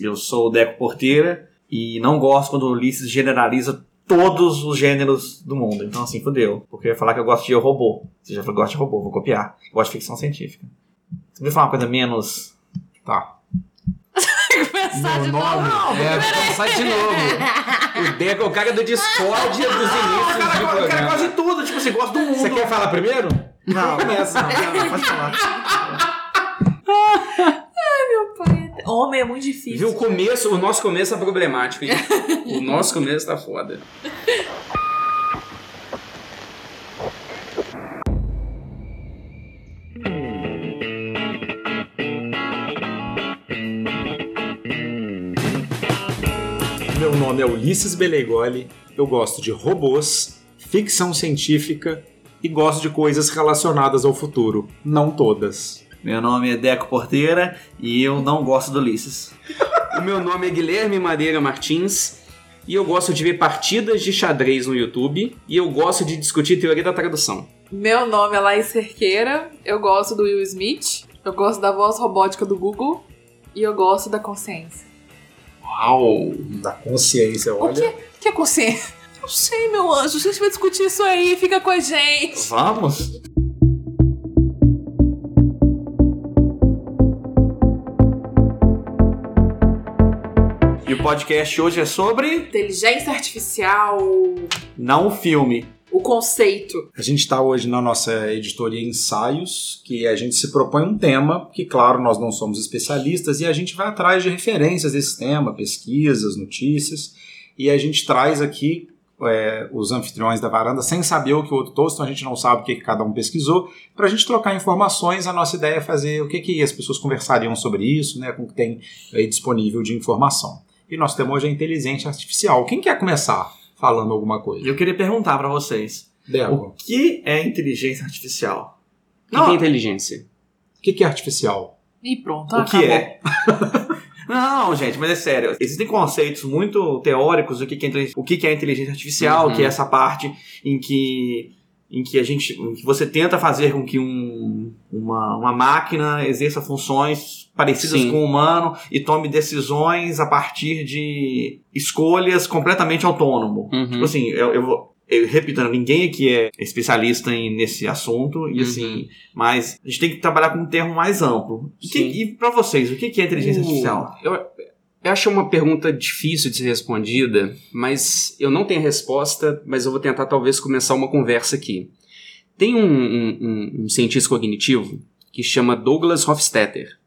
Eu sou o Deco Porteira e não gosto quando o Ulisses generaliza todos os gêneros do mundo. Então, assim, fodeu. Porque eu ia falar que eu gosto de robô. Você já falou que gosta de robô, vou copiar. Eu gosto de ficção científica. Você me falar uma coisa menos. Tá. Começar de novo. Não, é começar de novo. O Deco é o cara do discórdia dos inícios O cara, de o cara gosta de tudo, tipo assim, gosta do mundo. Você quer falar primeiro? Não, Começa. não, não, não, pode falar. Meu pai. Homem é muito difícil. Viu, o começo, o nosso começo é problemático, hein? O nosso começo tá foda. Meu nome é Ulisses Beleigoli, eu gosto de robôs, ficção científica e gosto de coisas relacionadas ao futuro. Não todas. Meu nome é Deco Porteira e eu não gosto do Ulisses. O meu nome é Guilherme Madeira Martins e eu gosto de ver partidas de xadrez no YouTube e eu gosto de discutir teoria da tradução. Meu nome é Laís Cerqueira. Eu gosto do Will Smith. Eu gosto da voz robótica do Google. E eu gosto da consciência. Uau! Da consciência, O olha. que, o que é consciência? Eu sei, meu anjo. A gente vai discutir isso aí. Fica com a gente. Vamos? Podcast hoje é sobre Inteligência artificial. não o filme. O conceito. A gente está hoje na nossa editoria Ensaios, que a gente se propõe um tema, que, claro, nós não somos especialistas, e a gente vai atrás de referências desse tema, pesquisas, notícias, e a gente traz aqui é, os anfitriões da varanda sem saber o que o outro trouxe, então a gente não sabe o que, que cada um pesquisou, para a gente trocar informações. A nossa ideia é fazer o que, que as pessoas conversariam sobre isso, né, com o que tem aí disponível de informação. E nosso tema hoje é inteligência artificial. Quem quer começar falando alguma coisa? eu queria perguntar pra vocês: o Débora. que é inteligência artificial? O que, que é inteligência? O que, que é artificial? E pronto, O que acabou. é? Não, gente, mas é sério. Existem conceitos muito teóricos do que que é inteligência, o que que é inteligência artificial, Uhum. que é essa parte em que em que a gente, em que você tenta fazer com que um, uma, uma máquina exerça funções parecidas Sim. com o humano e tome decisões a partir de escolhas completamente autônomo. Uhum. Tipo assim, eu, eu vou. Eu repito, ninguém aqui é especialista em, nesse assunto, e Uhum. assim, mas a gente tem que trabalhar com um termo mais amplo. E, que, e pra vocês, o que é inteligência O- artificial? Eu, eu acho uma pergunta difícil de ser respondida, mas eu não tenho resposta, mas eu vou tentar talvez começar uma conversa aqui. Tem um, um- um- cientista cognitivo que chama Douglas Hofstadter.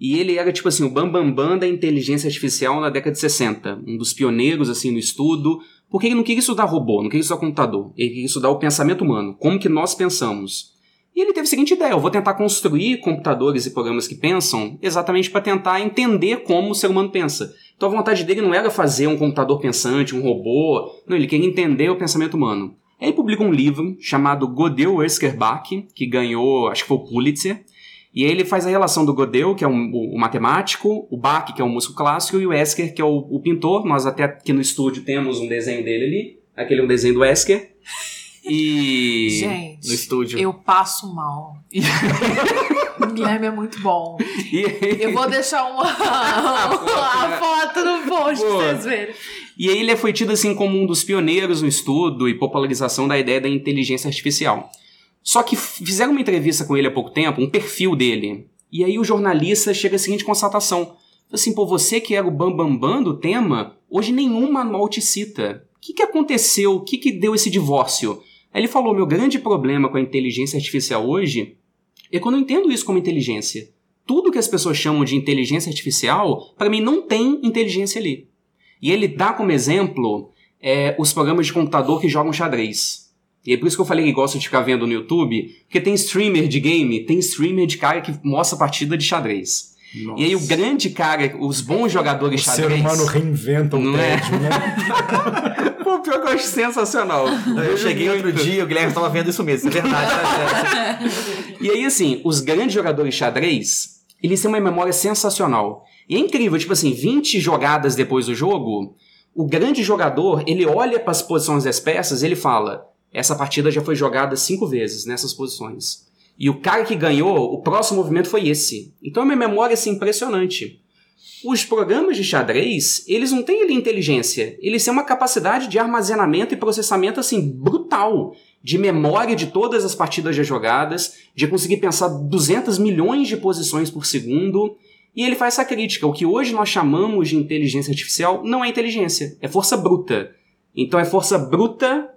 E ele era tipo assim, o bambambam bam, bam da inteligência artificial na década de 60. Um dos pioneiros assim no estudo. Porque ele não queria estudar robô, não queria estudar computador. Ele queria estudar o pensamento humano, como que nós pensamos. E ele teve a seguinte ideia: eu vou tentar construir computadores e programas que pensam exatamente para tentar entender como o ser humano pensa. Então a vontade dele não era fazer um computador pensante, um robô. Não, ele queria entender o pensamento humano. Aí ele publica um livro chamado Godel Erskerbach, que ganhou, acho que foi o Pulitzer. E aí ele faz a relação do Godel, que é um- o, o matemático, o Bach, que é o músico clássico, e o Esker, que é o, o pintor. Nós até aqui no estúdio temos um desenho dele ali. Aquele é um desenho do Esker. E. Gente, No estúdio. eu passo mal. o Guilherme é muito bom. E- Eu vou deixar uma, foto, a né? foto no post pra Boa. vocês verem. E aí ele foi tido assim como um dos pioneiros no estudo e popularização da ideia da inteligência artificial. Só que fizeram uma entrevista com ele há pouco tempo, um perfil dele. E aí o jornalista chega à seguinte constatação. Assim, pô, você que era o bambambam bam, bam do tema, hoje nenhum manual te cita. O que, que aconteceu? O que, que deu esse divórcio? Aí ele falou, meu grande problema com a inteligência artificial hoje é que eu não entendo isso como inteligência. Tudo que as pessoas chamam de inteligência artificial, para mim não tem inteligência ali. E ele dá como exemplo é, os programas de computador que jogam xadrez. E é por isso que eu falei que gosto de ficar vendo no YouTube, porque tem streamer de game, tem streamer de cara que mostra partida de xadrez. E aí o grande cara, os bons jogadores O de ser xadrez... humano reinventa o é? tédio, né? Pô, pior que eu acho sensacional. Eu cheguei outro dia, o Guilherme estava vendo isso mesmo, é verdade, tá? E aí, assim, os grandes jogadores xadrez, eles têm uma memória sensacional. E é incrível, tipo assim, 20 jogadas depois do jogo, o grande jogador, ele olha para as posições das peças e ele fala: essa partida já foi jogada cinco vezes nessas posições. E o cara que ganhou, o próximo movimento foi esse. Então é uma memória assim, impressionante. Os programas de xadrez, eles não têm ali inteligência, eles têm uma capacidade de armazenamento e processamento assim brutal, de memória de todas as partidas já jogadas, de conseguir pensar 200 milhões de posições por segundo. E ele faz essa crítica: o que hoje nós chamamos de inteligência artificial não é inteligência, é força bruta. Então é força bruta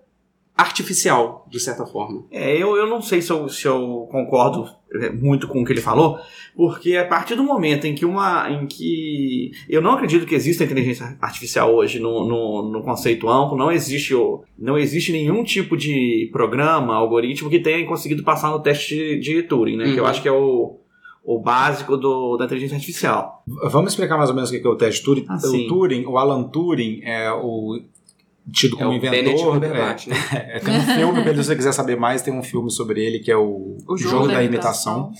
artificial, de certa forma. É, eu, eu não sei se eu, se eu concordo é, muito com o que ele falou, porque a partir do momento em que uma. em que. Eu não acredito que exista inteligência artificial hoje no, no, no conceito amplo, não existe, o, não existe nenhum tipo de programa, algoritmo que tenha conseguido passar no teste de, de Turing, né? Uhum. Que eu acho que é o, o básico do, da inteligência artificial. Vamos explicar mais ou menos o que é o teste Turing. Ah, o sim. Turing, o Alan Turing é o tido É como inventor. Cumberbatch, né? é, tem um filme, se você quiser saber mais, tem um filme sobre ele que é o, O Jogo, da, imitação.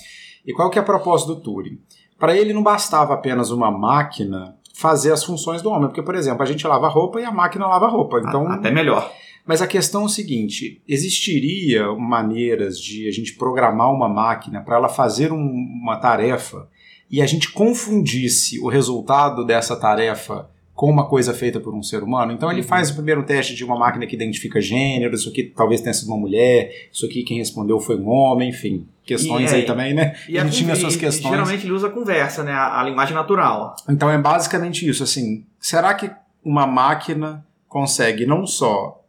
E qual que é a proposta do Turing? Para ele não bastava apenas uma máquina fazer as funções do homem, porque, por exemplo, a gente lava roupa e a máquina lava roupa. Então, Até melhor. mas a questão é o seguinte: existiria maneiras de a gente programar uma máquina para ela fazer um- uma tarefa e a gente confundisse o resultado dessa tarefa com uma coisa feita por um ser humano? Então ele faz o primeiro teste de uma máquina que identifica gênero, isso aqui talvez tenha sido uma mulher, isso aqui quem respondeu foi um homem, enfim. Questões E aí aí- também, né? E ele a- tinha suas questões. Geralmente ele usa a conversa, né? A, a linguagem natural. Então é basicamente isso, assim, será que uma máquina consegue não só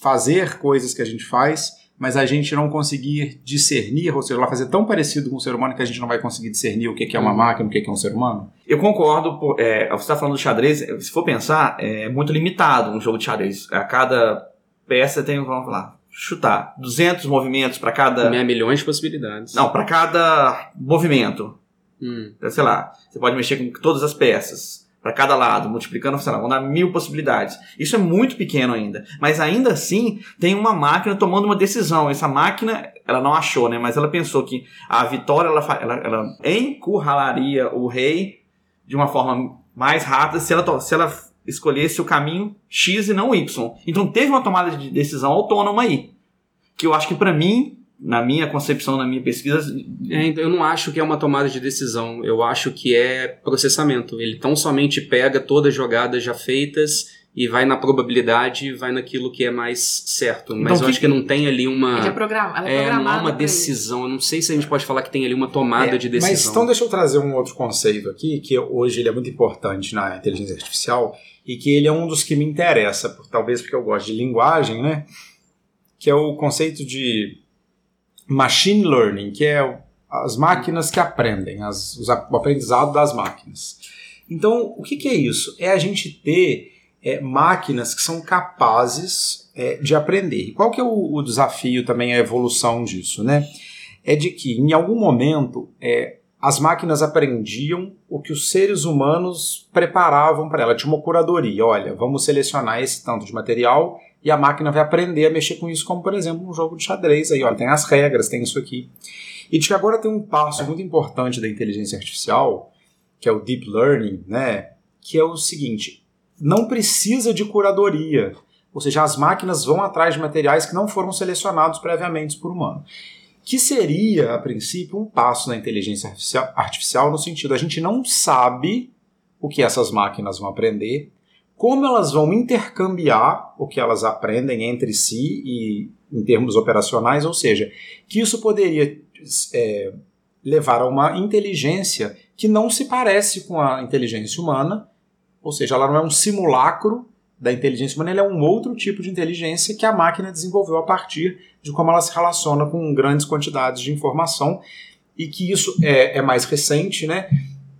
fazer coisas que a gente faz, mas a gente não conseguir discernir, ou seja, ela fazer tão parecido com o ser humano que a gente não vai conseguir discernir o que é uma Uhum. máquina, o que é um ser humano? Eu concordo, é, você está falando do xadrez, se for pensar, é muito limitado um jogo de xadrez. A cada peça tem, vamos lá, chutar, 200 movimentos para cada... Meia milhões de possibilidades. Não, para cada movimento. Hum. Sei lá, você pode mexer com todas as peças. Para cada lado, multiplicando, sei lá, vão dar mil possibilidades. Isso é muito pequeno ainda. Mas ainda assim, tem uma máquina tomando uma decisão. Essa máquina, ela não achou, né? Mas ela pensou que a vitória, ela, ela, ela encurralaria o rei de uma forma mais rápida se ela, se ela escolhesse o caminho X e não Y. Então teve uma tomada de decisão autônoma aí. Que eu acho que para mim, na minha concepção, na minha pesquisa, É, então, eu não acho que é uma tomada de decisão. Eu acho que é processamento. Ele tão somente pega todas as jogadas já feitas e vai na probabilidade, vai naquilo que é mais certo. Mas Então, eu que- acho que não tem ali uma. Ele é, programa, ela é, É, não programada é uma decisão. Eu não sei se a gente pode falar que tem ali uma tomada É, de decisão. Mas então deixa eu trazer um outro conceito aqui, que hoje ele é muito importante na inteligência artificial e que ele é um dos que me interessa, talvez porque eu gosto de linguagem, né? Que é o conceito de machine learning, que é as máquinas que aprendem, as- os o aprendizado das máquinas. Então, o que, que é isso? É a gente ter é, máquinas que são capazes é, de aprender. Qual que é o, o desafio também, a evolução disso, né? É de que, em algum momento, é, as máquinas aprendiam o que os seres humanos preparavam para ela. Tinha uma curadoria. Olha, vamos selecionar esse tanto de material e a máquina vai aprender a mexer com isso, como, por exemplo, um jogo de xadrez. Aí, olha, tem as regras, tem isso aqui. E de que agora tem um passo muito importante da inteligência artificial, que é o deep learning, né? Que é o seguinte: não precisa de curadoria. Ou seja, as máquinas vão atrás de materiais que não foram selecionados previamente por humano. Que seria, a princípio, um passo na inteligência artificial, artificial no sentido, a gente não sabe o que essas máquinas vão aprender, como elas vão intercambiar o que elas aprendem entre si e em termos operacionais, ou seja, que isso poderia é, levar a uma inteligência que não se parece com a inteligência humana, ou seja, ela não é um simulacro da inteligência humana, ela é um outro tipo de inteligência que a máquina desenvolveu a partir de como ela se relaciona com grandes quantidades de informação e que isso é, é mais recente, né?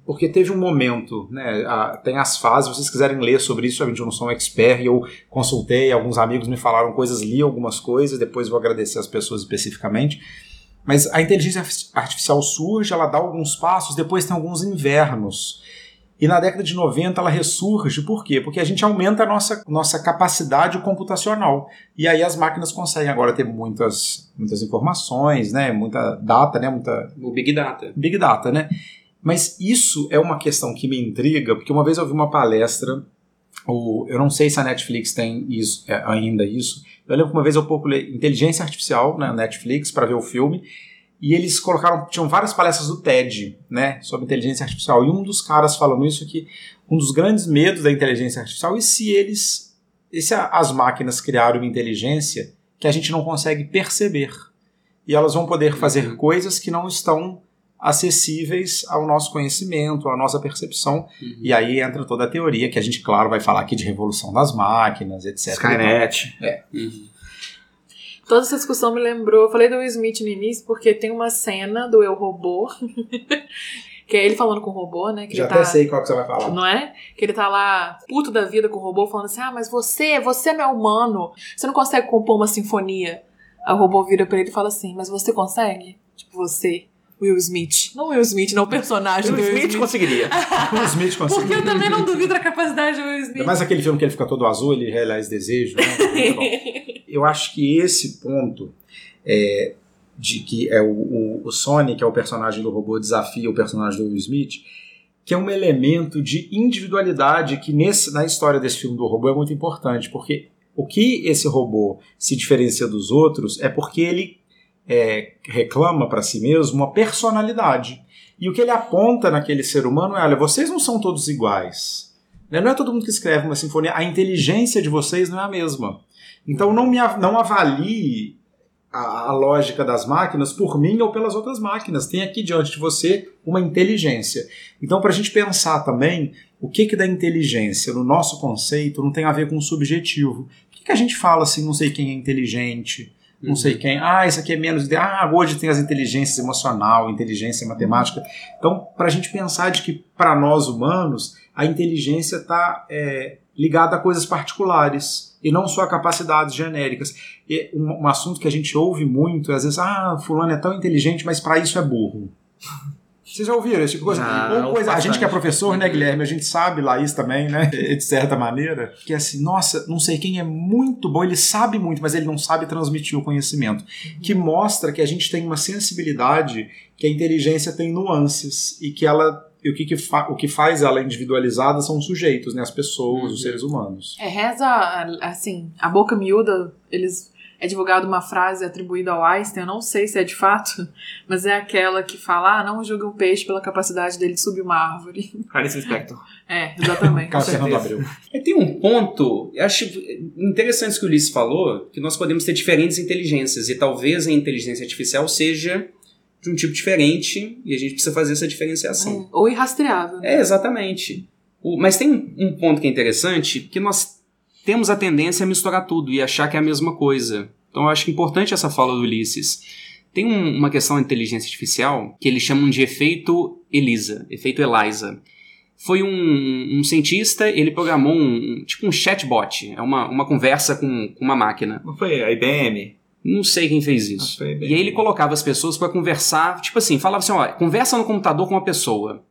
Porque teve um momento, né? a- tem as fases, se vocês quiserem ler sobre isso, eu não sou um expert, eu consultei, alguns amigos me falaram coisas, li algumas coisas, depois vou agradecer as pessoas especificamente. Mas a inteligência arti- artificial surge, ela dá alguns passos, depois tem alguns invernos. E na década de 90 ela ressurge, por quê? Porque a gente aumenta a nossa, nossa capacidade computacional. E aí as máquinas conseguem agora ter muitas, muitas informações, né? muita data, né? muita O Big Data. Big Data, né? Mas isso é uma questão que me intriga, porque uma vez eu vi uma palestra, o, eu não sei se a Netflix tem isso, é, ainda isso, eu lembro que uma vez eu procurei inteligência artificial na Netflix para ver o filme, e eles colocaram, tinham várias palestras do TED, né, sobre inteligência artificial, e um dos caras falando isso que um dos grandes medos da inteligência artificial é se eles, e se as máquinas criaram uma inteligência que a gente não consegue perceber, e elas vão poder fazer Uhum. coisas que não estão acessíveis ao nosso conhecimento, à nossa percepção, Uhum. e aí entra toda a teoria que a gente, claro, vai falar aqui de revolução das máquinas, etc. Skynet. Uhum. Toda essa discussão me lembrou. Eu falei do Will Smith no início porque tem uma cena do Eu Robô. que é ele falando com o robô, né? Que Já ele até tá, sei qual que você vai falar. Não é? Que ele tá lá, puto da vida com o robô, falando assim: ah, mas você, você não é humano. Você não consegue compor uma sinfonia. Aí o robô vira pra ele e fala assim: mas você consegue? Tipo, você. Will Smith. Não Will Smith, não o personagem O do Will Smith Smith. conseguiria. O Smith conseguiu. Porque eu também não duvido da capacidade do Will Smith. Mais aquele filme que ele fica todo azul, ele realiza desejo, né? Muito bom. Eu acho que esse ponto é, de que é o, o, o Sonic, que é o personagem do robô, desafia o personagem do Will Smith, que é um elemento de individualidade que nesse, na história desse filme do robô é muito importante, porque o que esse robô se diferencia dos outros é porque ele é, reclama para si mesmo uma personalidade. E o que ele aponta naquele ser humano é: olha, vocês não são todos iguais. Né? Não é todo mundo que escreve uma sinfonia, a inteligência de vocês não é a mesma. Então não, me, não avalie a, a lógica das máquinas por mim ou pelas outras máquinas. Tem aqui diante de você uma inteligência. Então, para a gente pensar também o que, que da inteligência no nosso conceito não tem a ver com o subjetivo. Por que, que a gente fala assim, não sei quem é inteligente, não Uhum. sei quem, ah, isso aqui é menos. Ah, hoje tem as inteligências emocional, inteligência matemática. Então, para a gente pensar de que, para nós humanos, a inteligência está ligada a coisas particulares e não só a capacidades genéricas. E um, um assunto que a gente ouve muito é, às vezes, ah, fulano é tão inteligente, mas para isso é burro. Vocês já ouviram esse tipo de coisa? Já, Ou coisa a gente que é professor, né, Guilherme? A gente sabe lá isso também, né? De certa maneira. Que é assim, nossa, não sei quem é muito bom, ele sabe muito, mas ele não sabe transmitir o conhecimento. Que mostra que a gente tem uma sensibilidade, que a inteligência tem nuances e que ela. E o que, que fa- o que faz ela individualizada são os sujeitos, né? As pessoas, Uhum. os seres humanos. É, reza, assim, a boca miúda, eles. É divulgada uma frase atribuída ao Einstein, eu não sei se é de fato, mas é aquela que fala: ah, não julgue um peixe pela capacidade dele de subir uma árvore. Clarice Lispector. É, exatamente. Carlos Fernando certeza. Abreu. É, tem um ponto, eu acho interessante isso que o Ulisses falou, que nós podemos ter diferentes inteligências, e talvez a inteligência artificial seja de um tipo diferente, e a gente precisa fazer essa diferenciação. É, Ou irrastreável. É, exatamente. O- mas tem um, um ponto que é interessante, que nós temos a tendência a misturar tudo e achar que é a mesma coisa. Então eu acho importante essa fala do Ulisses. Tem um- uma questão da inteligência artificial que eles chamam de efeito ELISA, efeito ELISA. Foi um, um cientista, ele programou um, tipo um chatbot, é uma, uma conversa com, com uma máquina. Não foi a IBM? Não sei quem fez isso. que foi a IBM. E aí ele colocava as pessoas para conversar, tipo assim, falava assim, ó, conversa no computador com uma pessoa.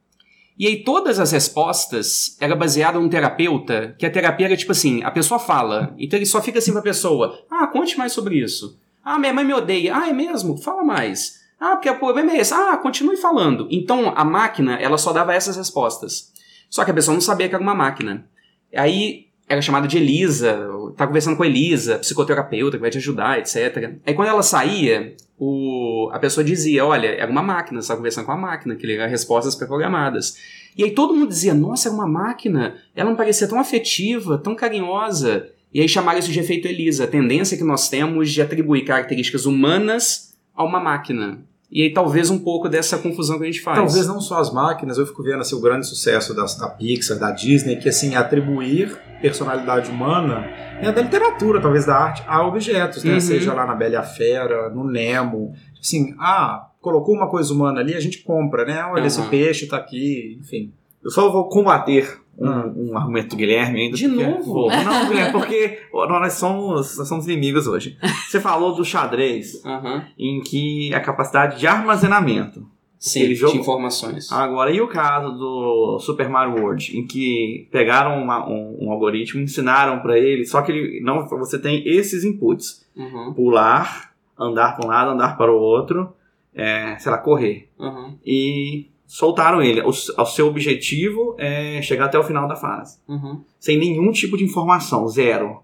E aí todas as respostas era baseada num terapeuta, que a terapia era tipo assim, a pessoa fala, então ele só fica assim pra pessoa, ah, conte mais sobre isso. Ah, minha mãe me odeia. Ah, é mesmo? Fala mais. Ah, porque o problema é esse. Ah, continue falando. Então a máquina, ela só dava essas respostas. Só que a pessoa não sabia que era uma máquina. Aí era chamada de Elisa, tá conversando com a Elisa, psicoterapeuta que vai te ajudar, etc. Aí quando ela saía, o, a pessoa dizia, olha, era uma máquina, você tá conversando com a máquina, que eram respostas pré-programadas. E aí todo mundo dizia, nossa, era uma máquina, ela não parecia tão afetiva, tão carinhosa. E aí chamaram isso de efeito Elisa, a tendência que nós temos de atribuir características humanas a uma máquina. E aí talvez um pouco dessa confusão que a gente faz. Talvez não só as máquinas, eu fico vendo assim, o grande sucesso da, da Pixar, da Disney, que assim, atribuir personalidade humana, né, da literatura, talvez da arte, a objetos, né? Uhum. Seja lá na Bela e a Fera, no Nemo. Assim, ah, colocou uma coisa humana ali, a gente compra, né? Olha, Uhum. esse peixe tá aqui, enfim. Eu só vou combater um, Ah. um argumento do Guilherme ainda. De porque- novo? Não, Guilherme, porque nós somos, nós somos inimigos hoje. Você falou do xadrez, Aham. em que a capacidade de armazenamento. Sim, informações. Agora, e o caso do Super Mario World, em que pegaram uma- um, um algoritmo, ensinaram pra ele, só que ele não, você tem esses inputs: Uhum, pular, andar para um lado, andar para o outro, é, sei lá, correr. uhum, E soltaram ele. O, o seu objetivo é chegar até o final da fase. uhum. Sem nenhum tipo de informação, zero.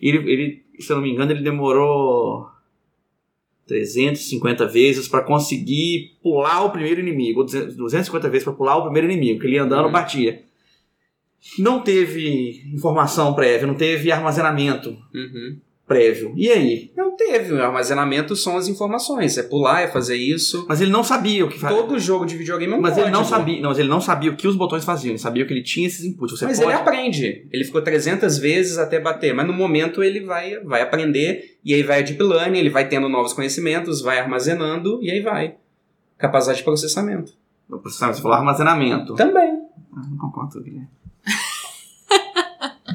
Ele, ele se eu não me engano, ele demorou 350 vezes pra conseguir pular o primeiro inimigo, ou 200 250 vezes pra pular o primeiro inimigo, que ele ia andando Uhum. batia. Não teve informação prévia, não teve armazenamento Uhum. Prévio. E aí? Não teve. O armazenamento são as informações. É pular, é fazer isso. Mas ele não sabia o que fazia. Todo jogo de videogame é um Mas ele não código. sabia, não, mas ele não sabia o que os botões faziam, ele sabia que ele tinha esses inputs. Você Mas pode... ele aprende. Ele ficou 300 vezes até bater. Mas no momento ele vai, vai aprender. E aí vai a deep learning, ele vai tendo novos conhecimentos, vai armazenando e aí vai. Capacidade de processamento. No processamento, Você falou armazenamento. Também. Ah, não concordo, Guilherme.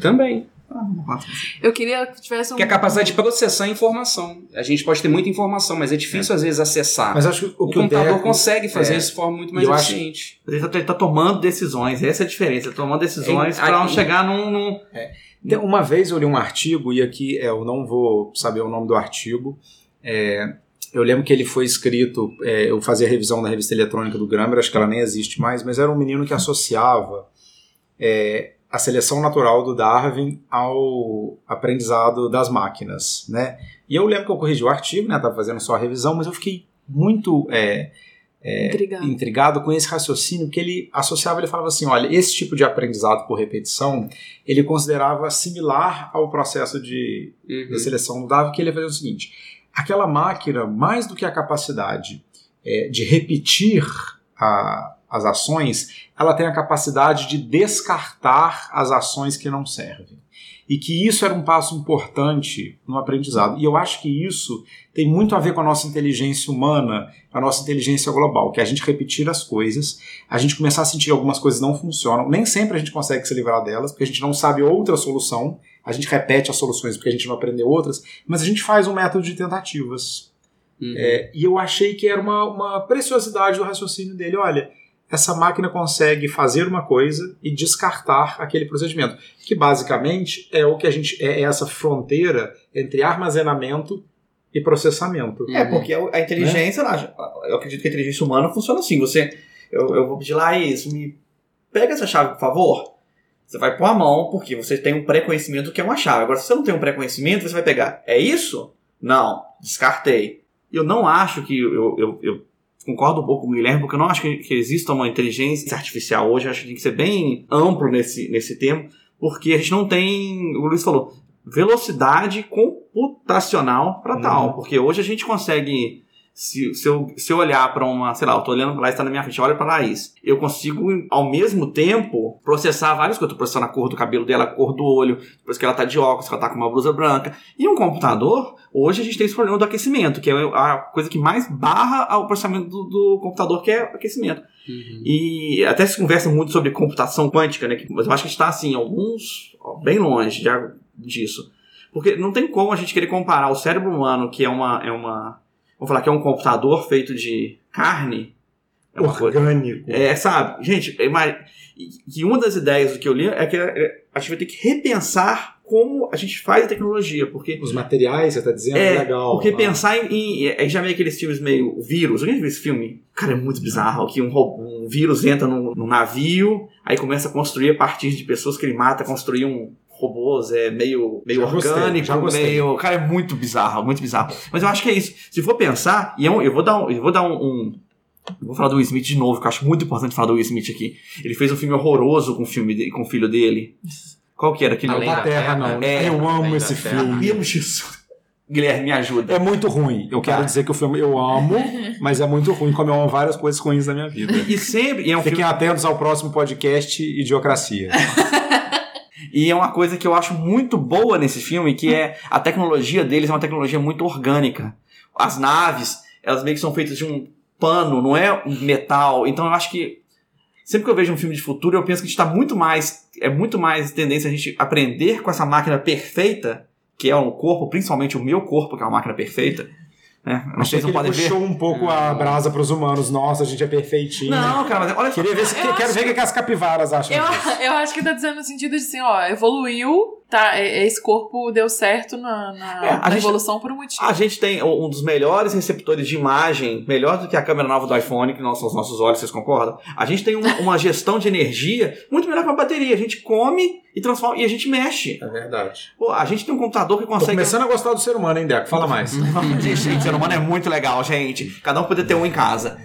Também. Ah. Eu queria que tivesse um. Que é a capacidade de processar informação. A gente pode ter muita informação, mas é difícil às vezes acessar. Mas acho que o, o que o computador Deco- consegue fazer é, isso de forma muito mais eu acho- eficiente. Ele tá, ele tá tomando decisões, essa é a diferença. Ele tá tomando decisões Em- pra não chegar num. num- Tem- Uma vez eu li um artigo, e aqui é, eu não vou saber o nome do artigo. é, eu lembro que ele foi escrito, é, eu fazia revisão da revista eletrônica do Grammer, acho que ela nem existe mais, mas era um menino que associava é, a seleção natural do Darwin ao aprendizado das máquinas, né? E eu lembro que eu corrigi o artigo, né? Tava fazendo só a revisão, mas eu fiquei muito é, Intrigado. intrigado com esse raciocínio, que ele associava, ele falava assim, olha, esse tipo de aprendizado por repetição, ele considerava similar ao processo de, Uhum. de seleção do Darwin, que ele ia fazer o seguinte, aquela máquina, mais do que a capacidade é, de repetir a- as ações, ela tem a capacidade de descartar as ações que não servem. E que isso era um passo importante no aprendizado. E eu acho que isso tem muito a ver com a nossa inteligência humana, a nossa inteligência global, que é a gente repetir as coisas, a gente começar a sentir que algumas coisas não funcionam, nem sempre a gente consegue se livrar delas, porque a gente não sabe outra solução, a gente repete as soluções porque a gente não aprendeu outras, mas a gente faz um método de tentativas. Uhum. É, e eu achei que era uma, uma preciosidade do raciocínio dele. Olha, essa máquina consegue fazer uma coisa e descartar aquele procedimento, que basicamente é o que a gente é essa fronteira entre armazenamento e processamento. É, porque a inteligência, lá, eu acredito que a inteligência humana funciona assim. Você, eu, eu vou pedir lá isso, me pega essa chave, por favor. Você vai pôr a mão, porque você tem um pré-conhecimento do que é uma chave. Agora, se você não tem um pré-conhecimento, você vai pegar. É isso? Não. Descartei. Eu não acho que. Eu, eu, eu concordo um pouco com o Guilherme, porque eu não acho que, que exista uma inteligência artificial hoje. Acho que tem que ser bem amplo nesse, nesse termo, porque a gente não tem. O Luiz falou. Velocidade computacional para Uhum. tal. Porque hoje a gente consegue se, se, eu, se eu olhar para uma, sei lá, eu tô olhando lá, está na minha frente, olha para Laís. Eu consigo, ao mesmo tempo, processar várias coisas. Eu tô processando a cor do cabelo dela, a cor do olho, depois que ela tá de óculos, que ela tá com uma blusa branca. E um computador, hoje a gente tem esse problema do aquecimento, que é a coisa que mais barra o processamento do, do computador, que é o aquecimento. Uhum. E até se conversa muito sobre computação quântica, né? Mas eu acho que a gente está, assim, alguns ó, bem longe já disso. Porque não tem como a gente querer comparar o cérebro humano, que é uma. É uma vamos falar que é um computador feito de carne. É uma coisa. Orgânico. É, sabe? Gente, é uma- uma das ideias do que eu li é que é, a gente vai ter que repensar como a gente faz a tecnologia. Porque Os materiais, você está dizendo, é, legal. porque pensar em, em- é, Já vê aqueles filmes meio vírus. Alguém viu esse filme? Cara, é muito bizarro. Que um, um vírus entra num, num navio, aí começa a construir a partir de pessoas que ele mata, construir um robôs, é meio, meio Já gostei, orgânico, já gostei. meio. Cara, é muito bizarro, muito bizarro. Mas eu acho que é isso. Se for pensar, e é um- eu vou dar um. Eu vou dar um, um- eu vou falar do Will Smith de novo, que eu acho muito importante falar do Will Smith aqui. Ele fez um filme horroroso com o, filme de- com o filho dele. Qual que era aquele? Além da da Terra, Terra, não. é, eu amo Além esse filme. Meu Jesus. Guilherme, me ajuda. É muito ruim. Eu quero Tá. dizer que o filme eu amo, mas é muito ruim, como eu amo várias coisas ruins da minha vida. E sempre. E é um Fiquem filme, atentos ao próximo podcast Idiocracia. E é uma coisa que eu acho muito boa nesse filme, que é a tecnologia deles é uma tecnologia muito orgânica. As naves, elas meio que são feitas de um pano, não é um metal. Então eu acho que sempre que eu vejo um filme de futuro, eu penso que a gente está muito mais é muito mais tendência a gente aprender com essa máquina perfeita, que é o corpo, principalmente o meu corpo, que é uma máquina perfeita. Né? Se que não ele podem ver. puxou um pouco a brasa para os humanos. Nossa, a gente é perfeitinho. Não, cara, mas olha só. Queria ver se, Eu quero acho- ver o que as capivaras acham Eu, disso. eu acho que tá dizendo no sentido de assim, ó, evoluiu, tá, é- esse corpo deu certo na, na- É, na gente- evolução por um motivo. A gente tem um dos melhores receptores de imagem, melhor do que a câmera nova do iPhone, que não são os nossos olhos, vocês concordam? A gente tem uma, uma gestão de energia muito melhor que a bateria. A gente come e transforma e a gente mexe. É verdade. Pô, a gente tem um computador que Tô consegue. começando a gostar do ser humano, hein, Deco? Fala mais. gente, gente, ser humano é muito legal, gente. Cada um poder ter um em casa.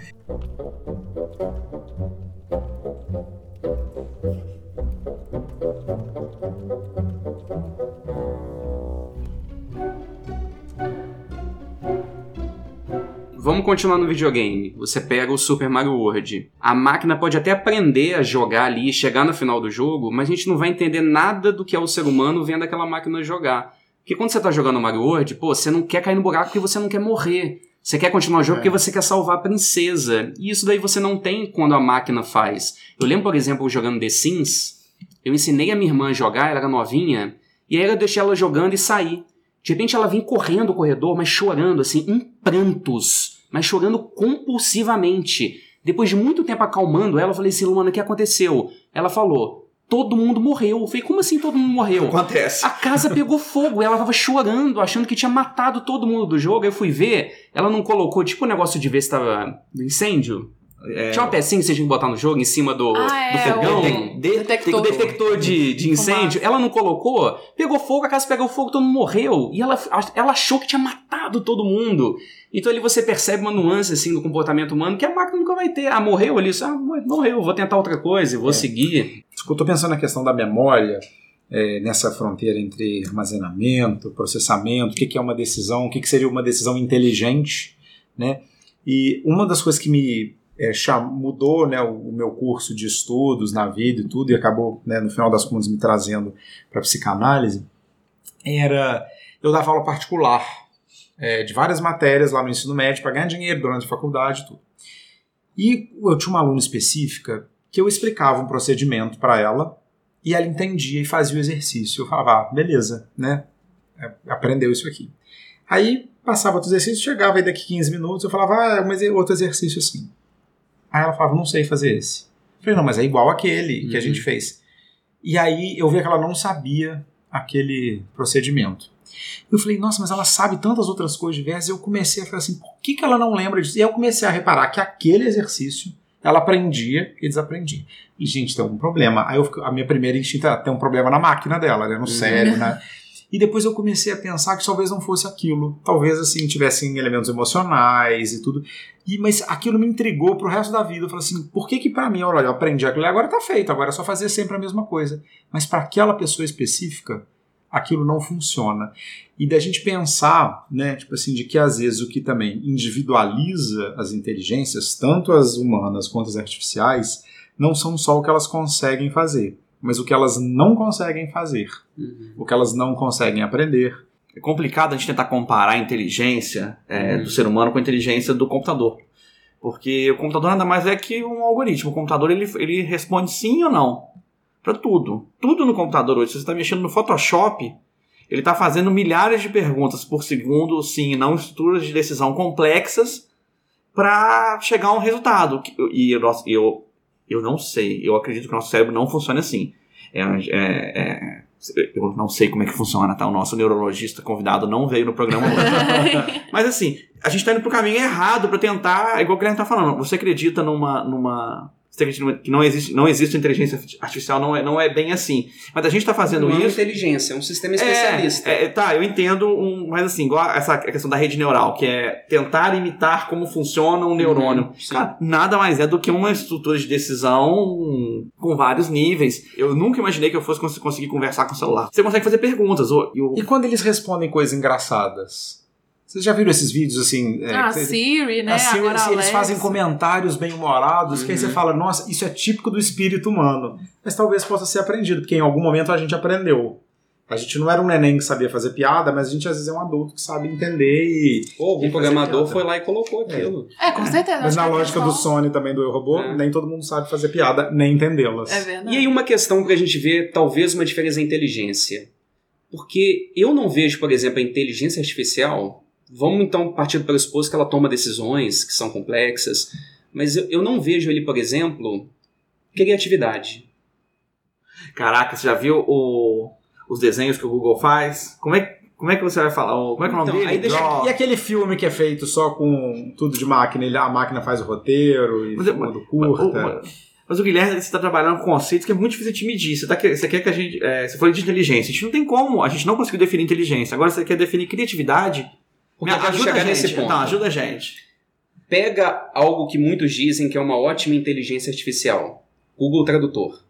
Vamos continuar no videogame. Você pega o Super Mario World. A máquina pode até aprender a jogar ali e chegar no final do jogo, mas a gente não vai entender nada do que é o ser humano vendo aquela máquina jogar. Porque quando você tá jogando Mario World, pô, você não quer cair no buraco porque você não quer morrer. Você quer continuar o jogo É. porque você quer salvar a princesa. E isso daí você não tem quando a máquina faz. Eu lembro, por exemplo, jogando The Sims, eu ensinei a minha irmã a jogar, ela era novinha, e aí eu deixei ela jogando e saí. De repente ela vem correndo o corredor, mas chorando, assim, em prantos, mas chorando compulsivamente. Depois de muito tempo acalmando ela, eu falei assim, Luana, o que aconteceu? Ela falou, todo mundo morreu. Eu falei, como assim todo mundo morreu? Acontece. A casa pegou fogo, ela tava chorando, achando que tinha matado todo mundo do jogo. Aí eu fui ver, ela não colocou, tipo o negócio de ver se tava no incêndio. É, Tinha uma pecinha que você tinha que botar no jogo em cima do, Ah, do é, fogão. o de- detector. Detector de, de incêndio, ela não colocou, pegou fogo, a casa pegou fogo, todo mundo morreu. E ela, ela achou que tinha matado todo mundo. Então ali você percebe uma nuance assim do comportamento humano que a máquina nunca vai ter. Ah, morreu ali, ah, morreu, vou tentar outra coisa, vou É. seguir. Eu tô pensando na questão da memória, é, nessa fronteira entre armazenamento, processamento, o que, que é uma decisão, o que, que seria uma decisão inteligente, né? E uma das coisas que me é, mudou né, o, meu curso de estudos na vida e tudo, e acabou, né, no final das contas, me trazendo para psicanálise, era eu dava aula particular é, de várias matérias lá no ensino médio para ganhar dinheiro durante a faculdade e tudo. E eu tinha uma aluna específica que eu explicava um procedimento para ela e ela entendia e fazia o exercício. Eu falava, ah, beleza, né? É, Aprendeu isso aqui. Aí passava outro exercício, chegava aí daqui 15 minutos, eu falava, ah, mas outro exercício assim. Aí ela falava, não sei fazer esse. Eu falei, não, mas é igual aquele que a Uhum. gente fez. E aí eu vi que ela não sabia aquele procedimento. Eu falei, nossa, mas ela sabe tantas outras coisas diversas. Eu comecei a falar assim, por que, que ela não lembra disso? E aí eu comecei a reparar que aquele exercício ela aprendia e desaprendia. E, gente, tem algum problema. Aí eu, a minha primeira instinto era ter um problema na máquina dela, né? No cérebro, né? E depois eu comecei a pensar que talvez não fosse aquilo. Talvez, assim, tivessem elementos emocionais e tudo. E, mas aquilo me intrigou pro resto da vida. Eu falei assim, por que que pra mim, olha, eu aprendi aquilo agora tá feito, agora é só fazer sempre a mesma coisa. Mas para aquela pessoa específica, aquilo não funciona. E da gente pensar, né, tipo assim, de que às vezes o que também individualiza as inteligências, tanto as humanas quanto as artificiais, não são só o que elas conseguem fazer, mas o que elas não conseguem fazer, o que elas não conseguem aprender. É complicado a gente tentar comparar a inteligência é, Uhum. do ser humano com a inteligência do computador. Porque o computador nada mais é que um algoritmo. O computador ele, ele responde sim ou não. Pra tudo. Tudo no computador hoje. Se você está mexendo no Photoshop, ele está fazendo milhares de perguntas por segundo, sim e não, estruturas de decisão complexas para chegar a um resultado. E eu, eu, eu não sei. Eu acredito que o nosso cérebro não funciona assim. É, é, é, eu não sei como é que funciona, tá? O nosso neurologista convidado não veio no programa hoje. Mas assim, a gente tá indo pro caminho errado para tentar, igual o Guilherme tá falando, você acredita numa. numa que não existe, não existe inteligência artificial, não é, não é bem assim. Mas a gente tá fazendo não é isso. inteligência, é um sistema especialista. É, é, tá, eu entendo, um, mas assim, igual essa questão da rede neural, que é tentar imitar como funciona um neurônio. Uhum. Cara, nada mais é do que uma estrutura de decisão com vários níveis. Eu nunca imaginei que eu fosse cons- conseguir conversar com o celular. Você consegue fazer perguntas. o- e o- E quando eles respondem coisas engraçadas? Vocês já viram esses vídeos assim? é, ah, que- Siri, né? assim, Agora eles, a fazem comentários bem humorados, que aí você Uhum. fala, nossa, isso é típico do espírito humano. Mas talvez possa ser aprendido, porque em algum momento a gente aprendeu. A gente não era um neném que sabia fazer piada, mas a gente às vezes é um adulto que sabe entender e. Ou algum programador foi lá e colocou aquilo. É, com certeza. Mas na que a lógica do Sony também do Eu Robô, É. nem todo mundo sabe fazer piada, nem entendê-las. É verdade. E aí uma questão pra gente ver, talvez, uma diferença na inteligência. Porque eu não vejo, por exemplo, a inteligência artificial. Vamos então partir pelo pressuposto que ela toma decisões que são complexas, mas eu, eu não vejo ele, por exemplo, criatividade. Caraca, você já viu o, os desenhos que o Google faz? Como é, como é que você vai falar? Como é que é o nome Então, dele? deixa-. E aquele filme que é feito só com tudo de máquina, ele- a máquina faz o roteiro e Mas O- curta. o- Mas o Guilherme está trabalhando com conceitos que é muito difícil de medir. Você, tá, que- você quer que a gente. É, você falou de inteligência. A gente não tem como. A gente não conseguiu definir inteligência. Agora você quer definir criatividade. Porque quero ajuda chegar a gente. nesse ponto. Ajuda a gente. Pega algo que muitos dizem que é uma ótima inteligência artificial. Google Tradutor.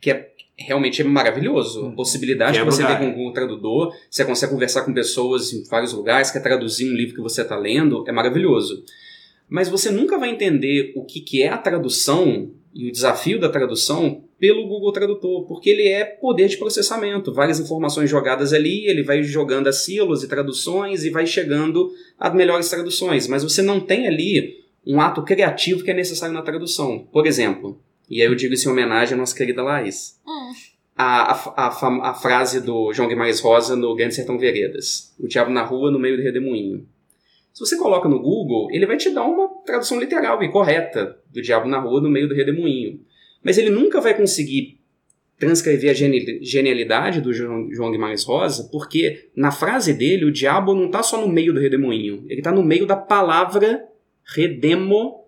Que é realmente é maravilhoso. A possibilidade que Quebra o você tem com o Google Tradutor, você consegue conversar com pessoas em vários lugares, quer traduzir um livro que você está lendo, é maravilhoso. Mas você nunca vai entender o que, que é a tradução e o desafio da tradução pelo Google Tradutor, porque ele é poder de processamento, várias informações jogadas ali, ele vai jogando as sílabas e traduções e vai chegando a melhores traduções, mas você não tem ali um ato criativo que é necessário na tradução. Por exemplo, e aí eu digo isso em homenagem à nossa querida Laís, Hum. a, a, a, a frase do João Guimarães Rosa no Grande Sertão Veredas, o diabo na rua no meio do redemoinho. Se você coloca no Google, ele vai te dar uma tradução literal e correta do diabo na rua no meio do redemoinho. Mas ele nunca vai conseguir transcrever a geni- genialidade do João, João Guimarães Rosa, porque na frase dele, o diabo não está só no meio do redemoinho, ele está no meio da palavra redemoinho.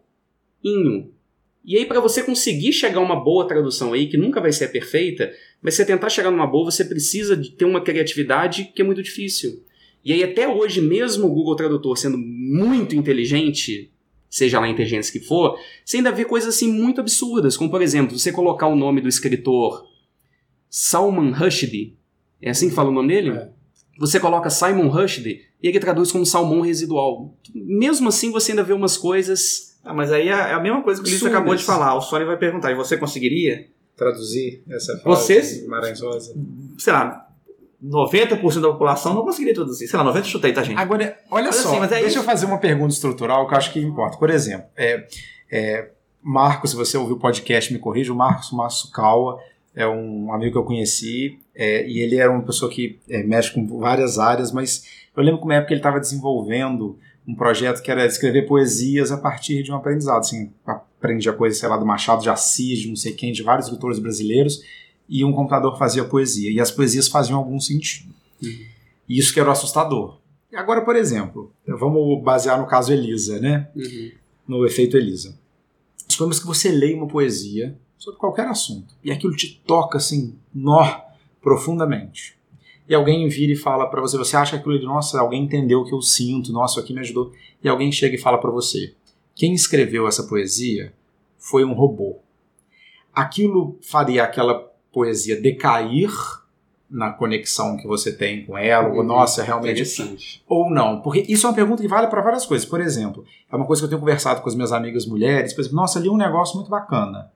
E aí, para você conseguir chegar a uma boa tradução aí, que nunca vai ser perfeita, mas você tentar chegar numa boa, você precisa de ter uma criatividade que é muito difícil. E aí, até hoje, mesmo o Google Tradutor sendo muito inteligente, seja lá a inteligência que for, você ainda vê coisas assim muito absurdas, como por exemplo, você colocar o nome do escritor Salman Rushdie, é assim que fala o nome dele? É. Você coloca Simon Rushdie e ele traduz como salmão residual. Mesmo assim, você ainda vê umas coisas. Ah, mas aí é a mesma coisa que o Ulisses Absurdas. acabou de falar. O Sony vai perguntar, e você conseguiria? Traduzir essa frase Vocês- Rosa. Sei lá, 90% da população não conseguiria traduzir. Sei lá, 90% chutei, tá, gente? Agora, olha Mas só, assim, mas é deixa isso. eu fazer uma pergunta estrutural que eu acho que importa. Por exemplo, é, é, Marcos, se você ouviu o podcast, me corrija, o Marcos Massukawa é um amigo que eu conheci é, e ele era uma pessoa que é, mexe com várias áreas, mas eu lembro que uma época ele estava desenvolvendo um projeto que era escrever poesias a partir de um aprendizado. Assim, aprendia coisa, sei lá, do Machado de Assis, de não sei quem, de vários autores brasileiros, e um computador fazia poesia. E as poesias faziam algum sentido. E isso que era o assustador. Agora, por exemplo, vamos basear no caso Elisa, né? No efeito Elisa. Supomos que você leia uma poesia sobre qualquer assunto e aquilo te toca assim, nó, profundamente. E alguém vira e fala pra você, você acha que aquilo nossa, alguém entendeu o que eu sinto, nossa, isso aqui me ajudou. E alguém chega e fala pra você, quem escreveu essa poesia foi um robô. Aquilo faria aquela poesia decair na conexão que você tem com ela, ou nossa, realmente Interessante. ou não? Porque isso é uma pergunta que vale para várias coisas. Por exemplo, é uma coisa que eu tenho conversado com as minhas amigas mulheres. Por exemplo, nossa, li um negócio muito bacana.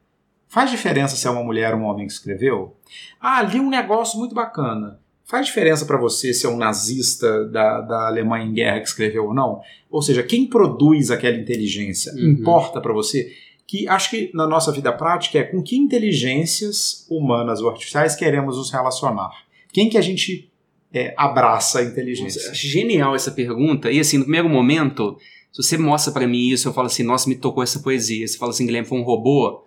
Faz diferença se é uma mulher ou um homem que escreveu? Ah, li um negócio muito bacana. Faz diferença para você se é um nazista da, da Alemanha em guerra que escreveu ou não? Ou seja, quem produz aquela inteligência Uhum. importa para você? Que acho que na nossa vida prática é com que inteligências humanas ou artificiais queremos nos relacionar? Quem que a gente é, abraça a inteligência? Nossa, genial essa pergunta. E assim, no primeiro momento, se você mostra pra mim isso, eu falo assim, nossa, me tocou essa poesia. Você fala assim, Guilherme, foi um robô.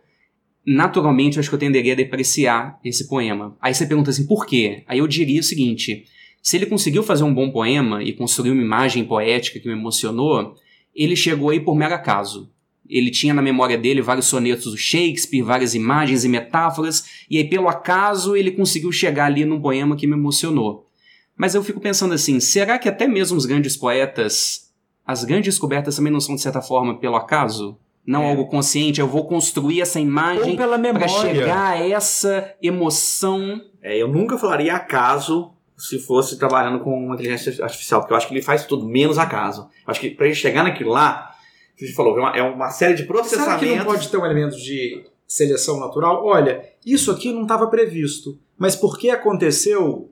Naturalmente, eu acho que eu tenderia a depreciar esse poema. Aí você pergunta assim, por quê? Aí eu diria o seguinte: se ele conseguiu fazer um bom poema e construir uma imagem poética que me emocionou, ele chegou aí por mero acaso. Ele tinha na memória dele vários sonetos do Shakespeare, várias imagens e metáforas, e aí, pelo acaso, ele conseguiu chegar ali num poema que me emocionou. Mas eu fico pensando assim, será que até mesmo os grandes poetas, as grandes descobertas também não são, de certa forma, pelo acaso? Não É. algo consciente, eu vou construir essa imagem para chegar a essa emoção. É, eu nunca falaria acaso se fosse trabalhando com uma inteligência artificial, porque eu acho que ele faz tudo menos acaso. Eu acho que pra gente chegar naquilo lá, que você falou, é uma, é uma série de Será que não processamentos. pode ter um elemento de seleção natural? Olha, isso aqui não estava previsto, mas porque aconteceu,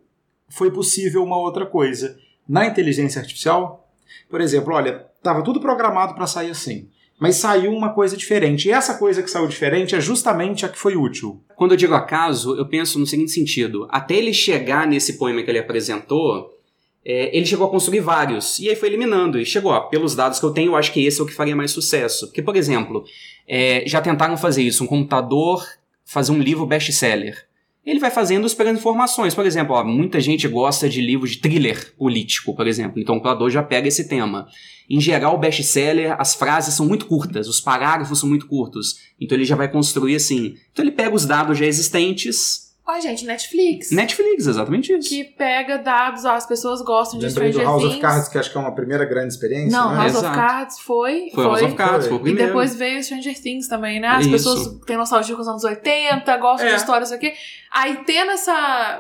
foi possível uma outra coisa. Na inteligência artificial, por exemplo, olha, estava tudo programado para sair assim, mas saiu uma coisa diferente. E essa coisa que saiu diferente é justamente a que foi útil. Quando eu digo acaso, eu penso no seguinte sentido: até ele chegar nesse poema que ele apresentou, é, ele chegou a construir vários, e aí foi eliminando, e chegou, ó, pelos dados que eu tenho, eu acho que esse é o que faria mais sucesso. Porque, por exemplo, é, já tentaram fazer isso, um computador fazer um livro best-seller. ele vai fazendo esperando informações. Por exemplo, ó, muita gente gosta de livros de thriller político, por exemplo. Então o computador já pega esse tema. Em geral, o best-seller, as frases são muito curtas, os parágrafos são muito curtos. Então ele já vai construir assim. Então ele pega os dados já existentes. Ó, gente, Netflix. Netflix, exatamente isso. Que pega dados, ó, as pessoas gostam de Lembrei do Stranger House of Things. Cards, que acho que é uma primeira grande experiência, Não, né? House Exato. of Cards foi. Foi, House of Cards, foi o E depois veio Stranger Things também, né? As Isso. pessoas têm nostalgia com os anos 80, gostam É. de histórias aqui. Aí tendo essa,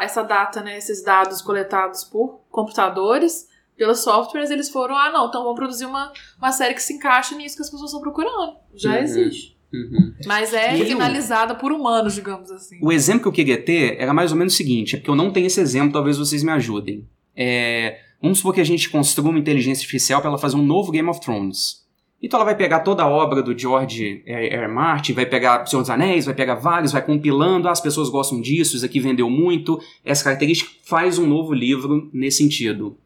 essa data, né? Esses dados coletados por computadores, pelos softwares, eles foram, ah, não, então vamos produzir uma, uma série que se encaixa nisso que as pessoas estão procurando. Já Uhum. existe. Uhum. Mas é E o- finalizada por humanos, digamos assim. O exemplo que eu queria ter era mais ou menos o seguinte, é porque eu não tenho esse exemplo, talvez vocês me ajudem. É, vamos supor que a gente construa uma inteligência artificial para ela fazer um novo Game of Thrones. Então ela vai pegar toda a obra do George R. R. Martin, vai pegar O Senhor dos Anéis, vai pegar vários, vai compilando, ah, as pessoas gostam disso, isso aqui vendeu muito, essa característica faz um novo livro nesse sentido.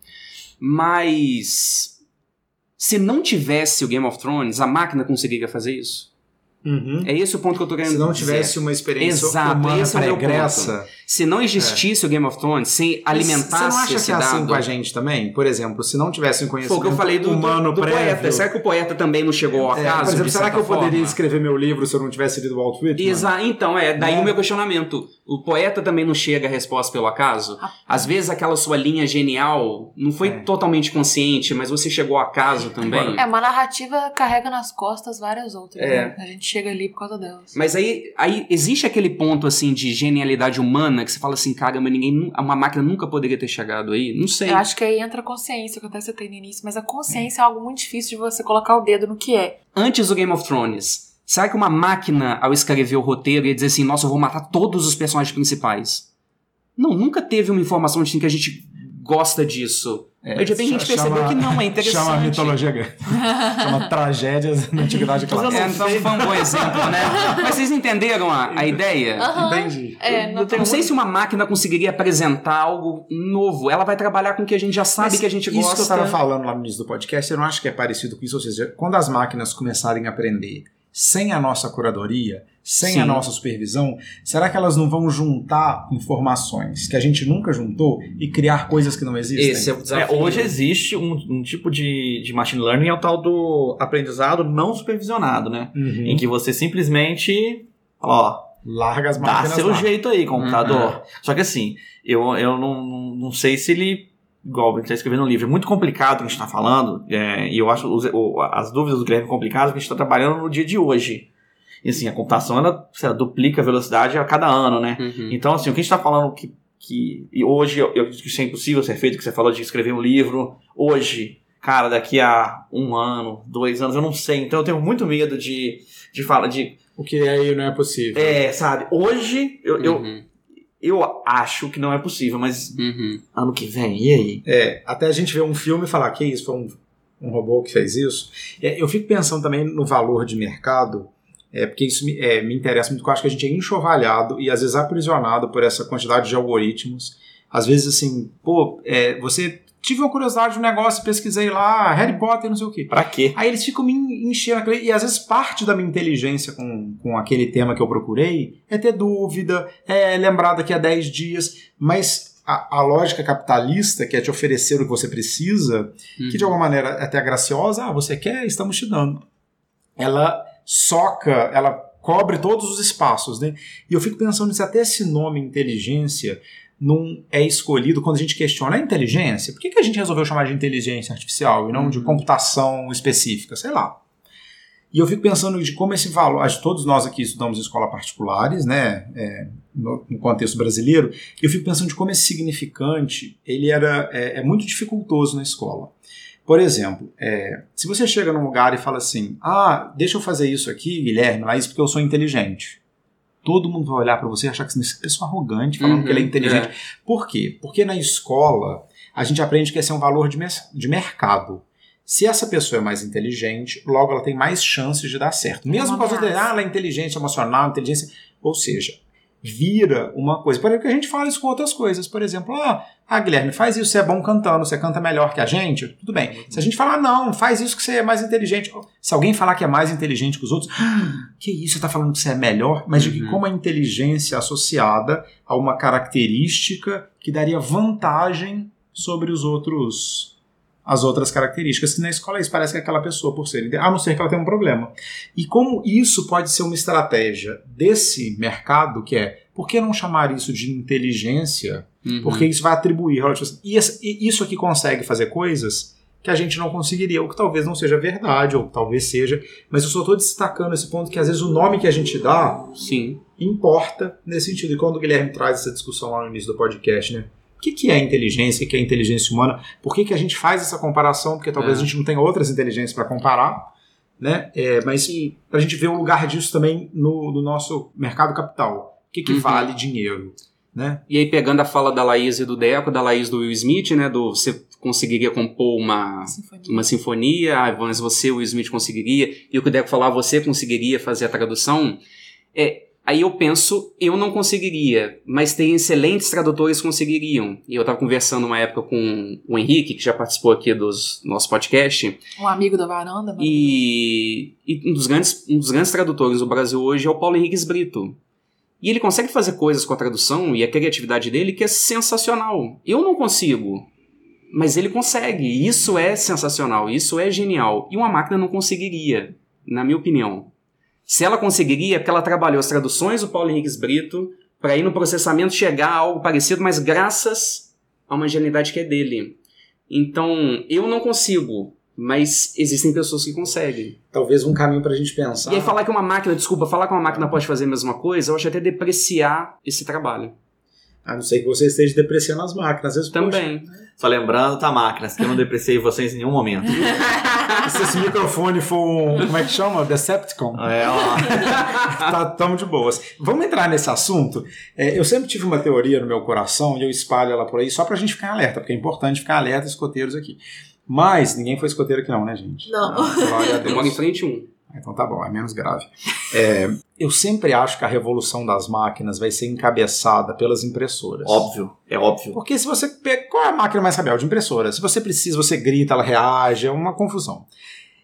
Mas se não tivesse o Game of Thrones, a máquina conseguiria fazer isso? Uhum. É esse o ponto que eu tô querendo Se não dizer. tivesse uma experiência Exato, humana esse é o meu pregressa... Se não existisse o Game of Thrones, se alimentasse Você não acha que é assim dado... com a gente também? Por exemplo, se não tivesse um Foi conhecimento o que eu falei do, do, humano do prévio... poeta. Será que o poeta também não chegou ao É, acaso? por exemplo, será que eu poderia forma? escrever meu livro se eu não tivesse lido Walt Whitman? Exa então, é, daí Né? o meu questionamento. O poeta também não chega à resposta pelo acaso? Às vezes aquela sua linha genial não foi É. totalmente consciente, mas você chegou ao acaso também. É, uma narrativa carrega nas costas várias outras. É. né? A gente chega ali por causa delas. Mas aí, aí existe aquele ponto assim de genialidade humana que você fala assim, caramba, ninguém, nu- uma máquina nunca poderia ter chegado aí. Não sei. Eu acho que aí entra a consciência, que até você tem no início, mas a consciência é algo muito difícil de você colocar o dedo no que é. Antes do Game of Thrones, será que uma máquina, ao escrever o roteiro, ia dizer assim, nossa, eu vou matar todos os personagens principais? Não, nunca teve uma informação de que a gente gosta disso. Aí de repente a gente percebeu chama- que não, é interessante. Chama a mitologia grega. chama tragédias na antiguidade Mas eu clássica. É, então foi um bom exemplo, né? Mas vocês entenderam a, a ideia? Entendi. É, não Eu não sei se uma máquina conseguiria apresentar algo novo. Ela vai trabalhar com o que a gente já sabe Mas que a gente isso gosta. que eu estava falando lá no início do podcast, eu não acho que é parecido com isso. Ou seja, quando as máquinas começarem a aprender sem a nossa curadoria, sem Sim. a nossa supervisão, será que elas não vão juntar informações que a gente nunca juntou e criar coisas que não existem? Esse é o É, desafio. hoje existe um, um tipo de, de machine learning, é o tal do aprendizado não supervisionado, né? Uhum. Em que você simplesmente ó, Larga as dá máquinas seu lá. jeito aí, computador. Uhum. Só que assim, eu, eu não, não, sei se ele. Igual ele está escrevendo um livro, é muito complicado o que a gente está falando, é, e eu acho os- o- as dúvidas do Guilherme complicadas porque a gente está trabalhando no dia de hoje. E assim, a computação ela, sei lá, duplica a velocidade a cada ano, né? Uhum. Então, assim, o que a gente está falando que, que e hoje eu, eu acredito que isso é impossível ser feito, que você falou de escrever um livro, hoje, cara, daqui a um ano, dois anos, eu não sei. Então eu tenho muito medo de, de falar, de. O que aí não é possível. É, sabe, hoje eu, eu, Uhum. eu acho que não é possível, mas Uhum. ano que vem, e aí? É, até a gente ver um filme e falar que isso foi um, um robô que fez isso. É, eu fico pensando também no valor de mercado, é, porque isso me, é, me interessa muito, porque eu acho que a gente é enxovalhado e às vezes aprisionado por essa quantidade de algoritmos. Às vezes, assim, pô, é, você tive uma curiosidade de um negócio, pesquisei lá, Harry Potter, não sei o quê. Pra quê? Aí eles ficam me enchendo aquele. E às vezes parte da minha inteligência com, com aquele tema que eu procurei é ter dúvida, é lembrar daqui a 10 dias, mas a, a lógica capitalista, que é te oferecer o que você precisa, que de alguma maneira é até graciosa, ah, você quer, estamos te dando. Ela soca, ela cobre todos os espaços, né? E eu fico pensando se até esse nome inteligência não é escolhido quando a gente questiona a inteligência. Por que, que a gente resolveu chamar de inteligência artificial e não de Uhum. computação específica? Sei lá. E eu fico pensando de como esse valor, acho que todos nós aqui estudamos em escolas particulares, né, é, no, no contexto brasileiro, e eu fico pensando de como esse significante ele era é, é muito dificultoso na escola. Por exemplo, é, se você chega num lugar e fala assim, ah, deixa eu fazer isso aqui, Guilherme, mas isso porque eu sou inteligente. Todo mundo vai olhar para você e achar que você é uma pessoa arrogante, falando Uhum, que ele é inteligente. é. Por quê? Porque na escola a gente aprende que esse é um valor de, de mercado. Se essa pessoa é mais inteligente, logo ela tem mais chances de dar certo. Mesmo com ameaça. ah, ela é inteligente emocional, inteligência. Ou seja, vira uma coisa. Por exemplo, que a gente fala isso com outras coisas. Por exemplo, ah, ah, Guilherme, faz isso, você é bom cantando, você canta melhor que a gente, tudo bem. Se a gente falar, não, faz isso que você é mais inteligente. Se alguém falar que é mais inteligente que os outros, ah, que isso, você está falando que você é melhor, mas de que Uhum. como a inteligência é associada a uma característica que daria vantagem sobre os outros as outras características. Que na escola isso parece que aquela pessoa, por ser, a não ser que ela tenha um problema. E como isso pode ser uma estratégia desse mercado, que é por que não chamar isso de inteligência? Uhum. Porque isso vai atribuir. tipo assim, E isso aqui consegue fazer coisas que a gente não conseguiria, ou que talvez não seja verdade, ou talvez seja. Mas eu só estou destacando esse ponto que às vezes o nome que a gente dá Sim. importa nesse sentido. E quando o Guilherme traz essa discussão lá no início do podcast, né? O que, que é inteligência? O que é inteligência humana? Por que, que a gente faz essa comparação? Porque talvez É. a gente não tenha outras inteligências para comparar, né? É, mas para a gente ver o lugar disso também no, no nosso mercado capital. O que, que Uhum. vale dinheiro? Né? E aí, pegando a fala da Laís e do Deco, da Laís do Will Smith, né? Do você conseguiria compor uma, Sinfonia. uma sinfonia, ah, mas você, o Will Smith, conseguiria, e o que o Deco falava, você conseguiria fazer a tradução. É, aí eu penso, eu não conseguiria, mas tem excelentes tradutores que conseguiriam. E eu estava conversando uma época com o Henrique, que já participou aqui dos nosso podcast, Um amigo da varanda. mano. e, e um, dos grandes, um dos grandes tradutores do Brasil hoje é o Paulo Henrique Brito. E ele consegue fazer coisas com a tradução e a criatividade dele que é sensacional. Eu não consigo. Mas ele consegue. E Isso é sensacional. Isso é genial. E uma máquina não conseguiria, na minha opinião. Se ela conseguiria, é porque ela trabalhou as traduções do Paulo Henrique Brito para ir no processamento chegar a algo parecido, mas graças a uma genialidade que é dele. Então, eu não consigo, mas existem pessoas que conseguem. Talvez um caminho para a gente pensar. E aí falar que uma máquina, desculpa, falar que uma máquina pode fazer a mesma coisa, eu acho até depreciar esse trabalho. A não ser que você esteja depreciando as máquinas. Às vezes, Também. Só lembrando, tá, máquinas, que eu não depreciei vocês em nenhum momento. se esse microfone for um. Como é que chama? Decepticon. É, ó. tá, tamo de boas. Vamos entrar nesse assunto. É, eu sempre tive uma teoria no meu coração e eu espalho ela por aí só pra gente ficar alerta, porque é importante ficar alerta escoteiros aqui. Mas ninguém foi escoteiro aqui não, né, gente? Não. glória a Eu moro em frente um. Então tá bom, é menos grave. É, eu sempre acho que a revolução das máquinas vai ser encabeçada pelas impressoras. Óbvio, é óbvio. Porque se você pega. Qual é a máquina mais rebelde? Impressora. Se você precisa, você grita, ela reage, é uma confusão.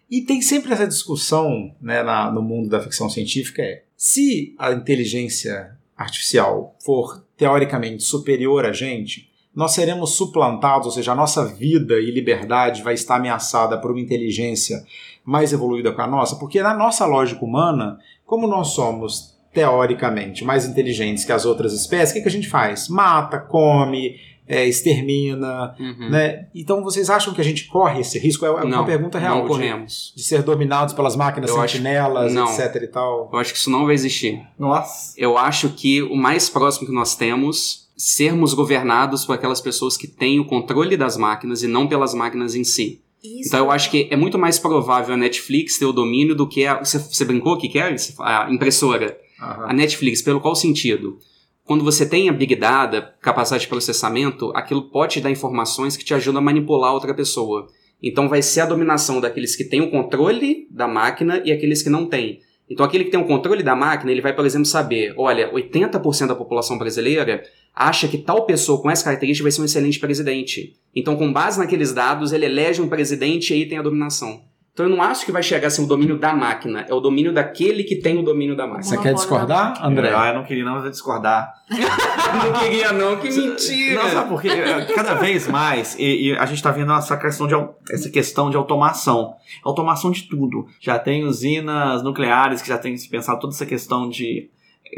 E tem sempre essa discussão né, na- no mundo da ficção científica: é se a inteligência artificial for teoricamente superior a gente, nós seremos suplantados, ou seja, a nossa vida e liberdade vai estar ameaçada por uma inteligência mais evoluída que a nossa, porque na nossa lógica humana, como nós somos teoricamente mais inteligentes que as outras espécies, o que, que a gente faz? Mata, come, é, extermina, Uhum. né? Então vocês acham que a gente corre esse risco? É é uma Não, pergunta real. Não de- corremos. De, ser dominados pelas máquinas Eu acho- sentinelas, não. etc e tal. Eu acho que isso não vai existir. Nossa. Eu acho que o mais próximo que nós temos, sermos governados por aquelas pessoas que têm o controle das máquinas e não pelas máquinas em si. Isso. Então eu acho que é muito mais provável a Netflix ter o domínio do que a. Você, você brincou o que que é? A impressora. Aham. A Netflix, pelo qual sentido? Quando você tem a Big Data, capacidade de processamento, aquilo pode te dar informações que te ajudam a manipular outra pessoa. Então vai ser a dominação daqueles que têm o controle da máquina e aqueles que não têm. Então aquele que tem o controle da máquina, ele vai, por exemplo, saber, olha, 80% da população brasileira acha que tal pessoa com essa característica vai ser um excelente presidente. Então, com base naqueles dados, ele elege um presidente e aí tem a dominação. Então eu não acho que vai chegar a ser o domínio da máquina, é o domínio daquele que tem o domínio da máquina. Você quer discordar, André? Ah, eu não queria não, eu vou discordar. não queria não, que Não, sabe por quê? Cada vez mais, e, e a gente está vendo essa questão, de, essa questão de automação. Automação de tudo. Já tem usinas nucleares que já tem se pensado toda essa questão de.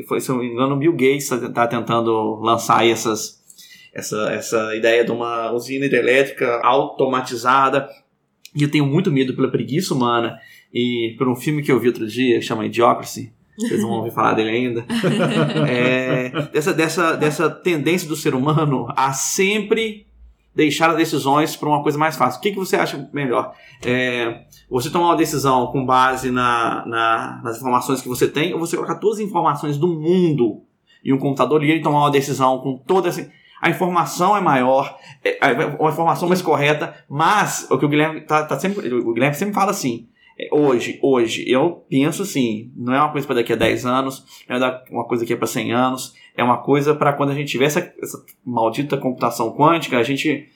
Foi, se não me engano, o Bill Gates está tentando lançar essas, essa, essa ideia de uma usina hidrelétrica automatizada. E eu tenho muito medo pela preguiça humana e por um filme que eu vi outro dia, que chama Idiocracy. Vocês vão ouvir falar dele ainda. É, dessa, dessa, dessa tendência do ser humano a sempre deixar as decisões para uma coisa mais fácil. O que, que você acha melhor? É, você tomar uma decisão com base na, na- nas informações que você tem, ou você colocar todas as informações do mundo em um computador e ele tomar uma decisão com toda essa. A informação é maior, é, é uma informação mais correta, mas o que o Guilherme tá, tá sempre. O Guilherme sempre fala assim. é, Hoje, hoje, eu penso assim, não é uma coisa para daqui a 10 anos, não é uma coisa é para 100 anos, é uma coisa para quando a gente tiver essa, essa maldita computação quântica, a gente.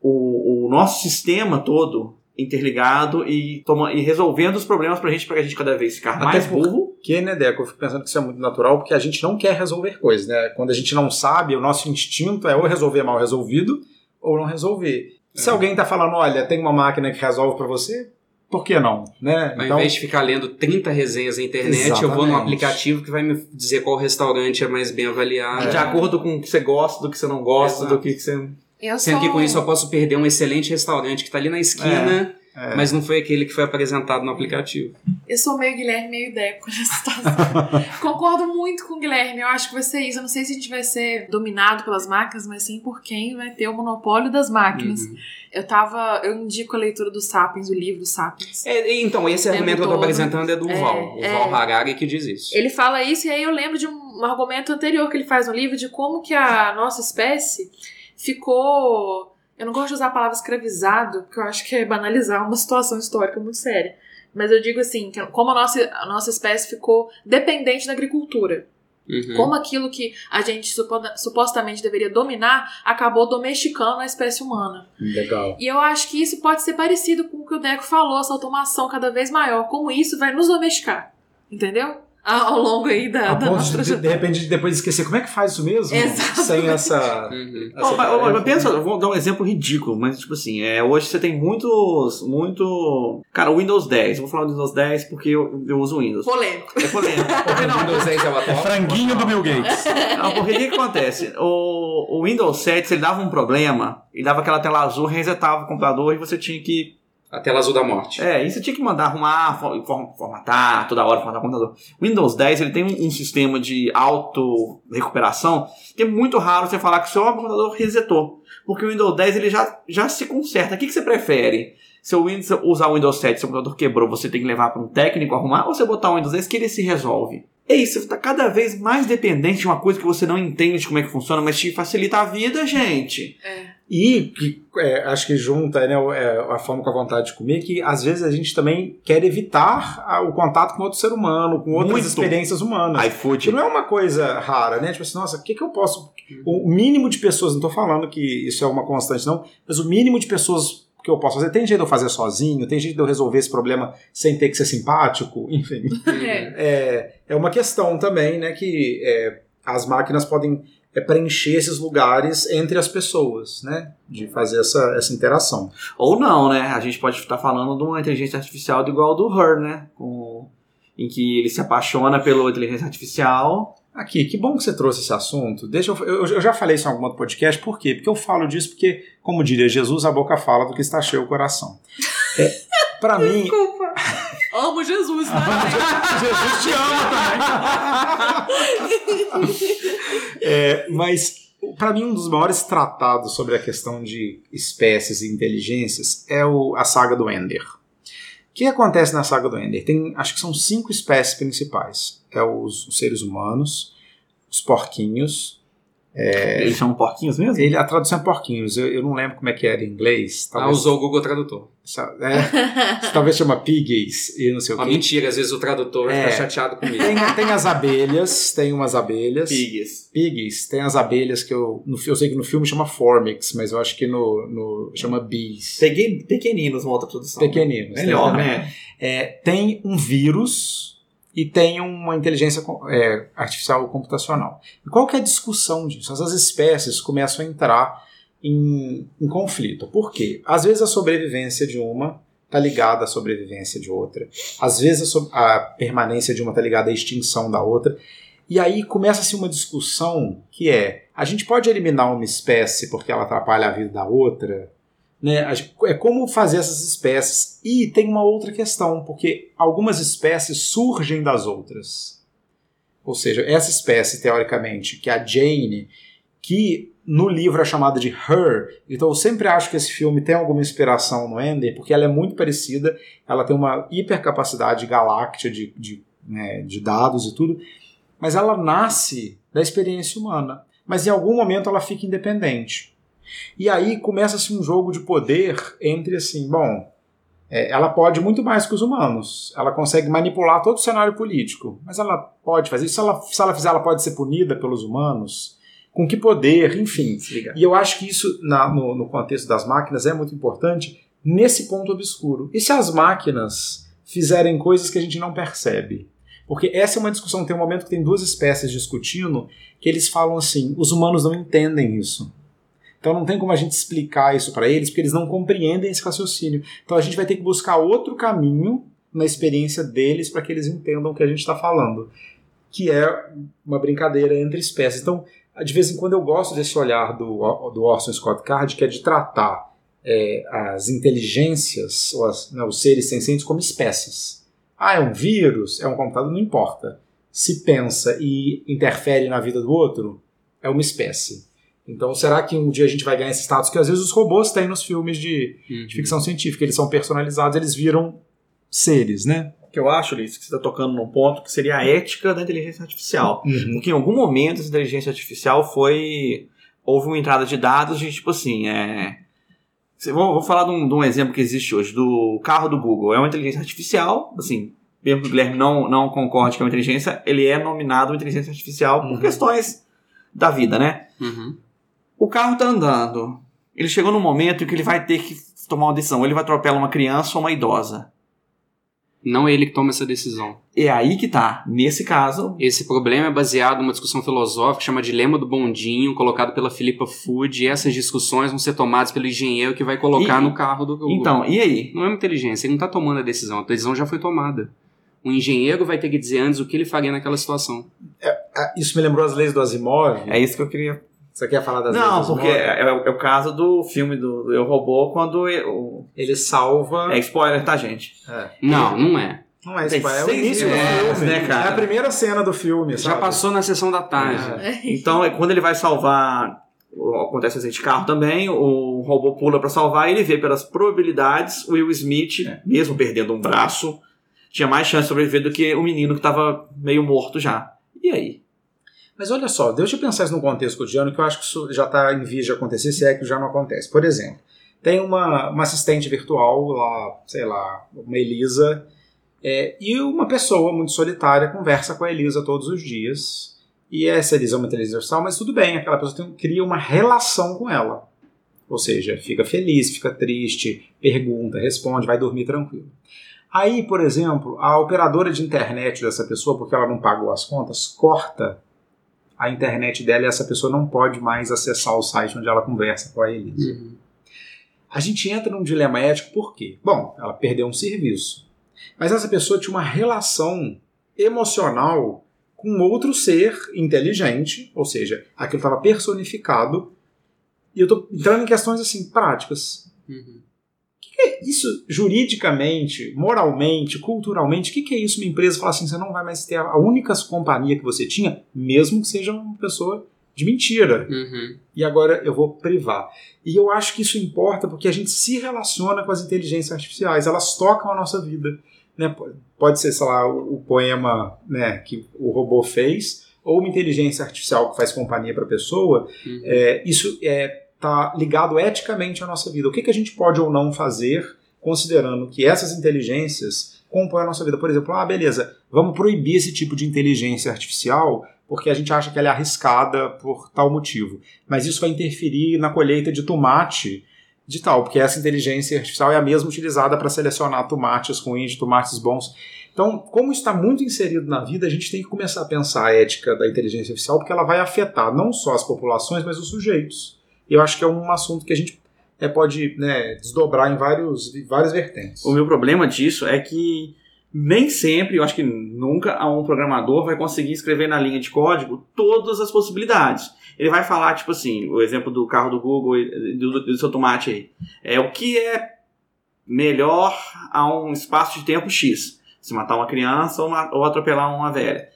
O, o nosso sistema todo interligado e, toma, e resolvendo os problemas pra gente, pra gente cada vez ficar Até mais burro. Que, né, Deco? Eu fico pensando que isso é muito natural, porque a gente não quer resolver coisas, né? Quando a gente não sabe, o nosso instinto é ou resolver mal resolvido ou não resolver. Se É. alguém tá falando, olha, tem uma máquina que resolve pra você, por que não? Né? Ao invés de ficar lendo 30 resenhas na internet, eu vou num Exatamente. aplicativo que vai me dizer qual restaurante é mais bem avaliado. De acordo com o que você gosta, do que você não gosta, Exato. do que que você. Eu Sendo que sou- com isso eu posso perder um excelente restaurante que tá ali na esquina, É. mas não foi aquele que foi apresentado no aplicativo. Eu sou meio Guilherme, meio Deco nessa situação. Concordo muito com o Guilherme. Eu acho que vai ser isso. Eu não sei se a gente vai ser dominado pelas máquinas, mas sim por quem vai ter o monopólio das máquinas. Uhum. Eu tava. Eu indico a leitura do Sapiens, o livro do Sapiens. É, e então, esse argumento que eu tô apresentando é do É, Val. O é. Val Harari que diz isso. Ele fala isso, e aí eu lembro de um, um argumento anterior que ele faz no livro de como que a nossa espécie ficou. Eu não gosto de usar a palavra escravizado, porque eu acho que é banalizar uma situação histórica muito séria. Mas eu digo assim, que como a nossa, a nossa espécie ficou dependente da agricultura. Uhum. Como aquilo que a gente supo- supostamente deveria dominar acabou domesticando a espécie humana. Legal. E eu acho que isso pode ser parecido com o que o Deco falou, essa automação cada vez maior. Como isso vai nos domesticar. Entendeu? Ao longo aí da, A da ponto nossa de, de, repente, de depois esquecer como é que faz isso mesmo? Exatamente. Sem essa. Uhum. essa Ô, mas- tarefa. pensa, eu vou dar um exemplo ridículo, mas tipo assim, é, hoje você tem muitos. Muito. Cara, o Windows 10, eu vou falar do Windows 10 porque eu, eu uso Windows. Polêmico. É polêmico. Porque O não, Windows 10 é o É franguinho do Bill Gates. Não, porque o que, que acontece? O, o Windows 7, se ele dava um problema, ele dava aquela tela azul, resetava o computador e você tinha que. A tela azul da morte. É, você tinha que mandar arrumar, for- form- formatar, toda hora formatar o computador. Windows 10 ele tem um, um sistema de auto-recuperação que é muito raro você falar que o seu computador resetou. Porque o Windows 10 ele já, já se conserta. O que, que você prefere? Se o Windows, usar o Windows 7 seu computador quebrou, você tem que levar para um técnico arrumar, ou você botar o Windows 10 que ele se resolve? É isso, você está cada vez mais dependente de uma coisa que você não entende como é que funciona, mas te facilita a vida, gente. E que é, acho que junta né, é, a fome com a vontade de comer, que às vezes a gente também quer evitar a- o contato com outro ser humano, com outras Muito. experiências humanas. Que iFood. não é uma coisa rara, né? Tipo assim, nossa, o que, que eu posso. O mínimo de pessoas, não tô falando que isso é uma constante, não, mas o mínimo de pessoas que eu posso fazer. Tem jeito de eu fazer sozinho, tem jeito de eu resolver esse problema sem ter que ser simpático, enfim. É. É, é uma questão também, né, que é, as máquinas podem é, preencher esses lugares entre as pessoas, né, de fazer essa, essa interação. Ou não, né? A gente pode estar falando de uma inteligência artificial do igual do Her, né? Com, em que ele se apaixona pela inteligência artificial. Aqui, que bom que você trouxe esse assunto. Deixa eu, eu, eu já falei isso em algum outro podcast, por quê? Porque eu falo disso porque, como diria Jesus, a boca fala do que está cheio o coração. É, para mim, Desculpa. Amo Jesus, né? Jesus te ama também. É, mas, para mim, um dos maiores tratados sobre a questão de espécies e inteligências é o- a saga do Ender. O que acontece na saga do Ender? Tem, acho que são cinco espécies principais. É os, os seres humanos, os porquinhos. Eles chamam porquinhos mesmo? Ele, a tradução é porquinhos. Eu, eu não lembro como é que era em inglês. Ah, Talvez, usou o Google Tradutor. é, talvez chama piggies e não sei o mentira, às vezes o tradutor É. ficar chateado comigo. Tem, tem as abelhas, tem umas abelhas. Pigs. Pigs, tem as abelhas que eu. No, eu sei que no filme chama Formix, mas eu acho que no, no chama Bees. Peguei pequeninos uma outra tradução. Pequeninos. Melhor, tem, né? É, tem um vírus e tem uma inteligência é, artificial computacional. E qual que é a discussão disso? Essas espécies começam a entrar em, em conflito. Por quê? Às vezes a sobrevivência de uma está ligada à sobrevivência de outra. Às vezes a, so- a permanência de uma está ligada à extinção da outra. E aí começa-se uma discussão que é: a gente pode eliminar uma espécie porque ela atrapalha a vida da outra? Né? É como fazer essas espécies. E tem uma outra questão, porque algumas espécies surgem das outras. Ou seja, essa espécie, teoricamente, que é a Jane, que no livro é chamada de Her, então eu sempre acho que esse filme tem alguma inspiração no Ender, porque ela é muito parecida, ela tem uma hipercapacidade galáctica de, de, né, de dados e tudo, mas ela nasce da experiência humana. Mas em algum momento ela fica independente. E aí começa-se um jogo de poder entre assim, bom, É, ela pode muito mais que os humanos. Ela consegue manipular todo o cenário político. Mas ela pode fazer isso. Se ela, se ela fizer, ela pode ser punida pelos humanos. Com que poder, enfim. E eu acho que isso, na, no, no contexto das máquinas, é muito importante nesse ponto obscuro. E se as máquinas fizerem coisas que a gente não percebe? Porque essa é uma discussão, tem um momento que tem duas espécies discutindo, que eles falam assim: os humanos não entendem isso. Então não tem como a gente explicar isso para eles, porque eles não compreendem esse raciocínio. Então a gente vai ter que buscar outro caminho na experiência deles para que eles entendam o que a gente está falando, que é uma brincadeira entre espécies. Então, de vez em quando eu gosto desse olhar do, do Orson Scott Card, que é de tratar é, as inteligências, ou as, né, os seres sencientes, como espécies. Ah, é um vírus, é um computador, não importa. Se pensa e interfere na vida do outro, é uma espécie. Então, será que um dia a gente vai ganhar esse status que às vezes os robôs têm nos filmes de, Uhum. de ficção científica? Eles são personalizados, eles viram seres, né? que eu acho, Liz, que você está tocando num ponto que seria a ética da inteligência artificial. Uhum. Porque em algum momento essa inteligência artificial foi. Houve uma entrada de dados de tipo assim, é. Vou falar de um, de um exemplo que existe hoje, do carro do Google. É uma inteligência artificial, assim, mesmo que o Guilherme não, não concorde que é uma inteligência, ele é nominado uma inteligência artificial por Uhum. questões da vida, né? Uhum. O carro tá andando. Ele chegou num momento em que ele vai ter que tomar uma decisão. Ou ele vai atropelar uma criança ou uma idosa. Não é ele que toma essa decisão. É aí que tá. Nesse caso, Esse problema é baseado numa discussão filosófica que chama Dilema do Bondinho, colocado pela Philippa Food, e essas discussões vão ser tomadas pelo engenheiro que vai colocar E- no carro do Google. então, e aí? Não é uma inteligência, ele não está tomando a decisão, a decisão já foi tomada. O engenheiro vai ter que dizer antes o que ele faria naquela situação. Ah, Isso me lembrou as leis do Asimov. É isso que eu queria. Você quer falar das Não, porque Asimov? é, é o caso do filme do, do Eu Robô, quando. eu- Ele salva. É spoiler, tá, gente? Não, não é. Não é Tem spoiler, é o início do minutos, filme. né, cara? É a primeira cena do filme. Já sabe? passou na sessão da tarde. É. Então, é quando ele vai salvar. Acontece acidente de carro também, o robô pula pra salvar e ele vê pelas probabilidades o Will Smith, É. mesmo perdendo um braço, tinha mais chance de sobreviver do que o menino que tava meio morto já. E aí? Mas olha só, deixa eu pensar isso no contexto cotidiano, que eu acho que isso já está em vias de acontecer, se é que já não acontece. Por exemplo, tem uma, uma assistente virtual lá, sei lá, uma Elisa, é, e uma pessoa muito solitária conversa com a Elisa todos os dias. E essa Elisa é uma inteligência artificial, mas tudo bem, aquela pessoa tem- cria uma relação com ela. Ou seja, fica feliz, fica triste, pergunta, responde, vai dormir tranquilo. Aí, por exemplo, a operadora de internet dessa pessoa, porque ela não pagou as contas, corta a internet dela e essa pessoa não pode mais acessar o site onde ela conversa com a Elisa. Uhum. A gente entra num dilema ético por quê? Bom, ela perdeu um serviço. Mas essa pessoa tinha uma relação emocional com outro ser inteligente, ou seja, aquilo estava personificado. E eu estou entrando em questões assim práticas. Uhum. Isso juridicamente, moralmente, culturalmente, o que, que é isso? Uma empresa falar assim: você não vai mais ter a única companhia que você tinha, mesmo que seja uma pessoa de mentira Uhum. e agora eu vou privar. E eu acho que isso importa porque a gente se relaciona com as inteligências artificiais, elas tocam a nossa vida. Né? Pode ser, sei lá, o, o poema né, que o robô fez, ou uma inteligência artificial que faz companhia para a pessoa. Uhum. É, isso está ligado eticamente à nossa vida. O que, que a gente pode ou não fazer, considerando que essas inteligências compõem a nossa vida? Por exemplo, ah, beleza, vamos proibir esse tipo de inteligência artificial porque a gente acha que ela é arriscada por tal motivo. Mas isso vai interferir na colheita de tomate de tal, porque essa inteligência artificial é a mesma utilizada para selecionar tomates ruins de tomates bons. Então, como está muito inserido na vida, a gente tem que começar a pensar a ética da inteligência artificial, porque ela vai afetar não só as populações, mas os sujeitos. E eu acho que é um assunto que a gente é, pode né, desdobrar em vários, várias vertentes. O meu problema disso é que nem sempre, eu acho que nunca, um programador vai conseguir escrever na linha de código todas as possibilidades. Ele vai falar, tipo assim, o exemplo do carro do Google do, do seu tomate aí. É o que é melhor a um espaço de tempo X. Se matar uma criança ou, ma- ou atropelar uma velha.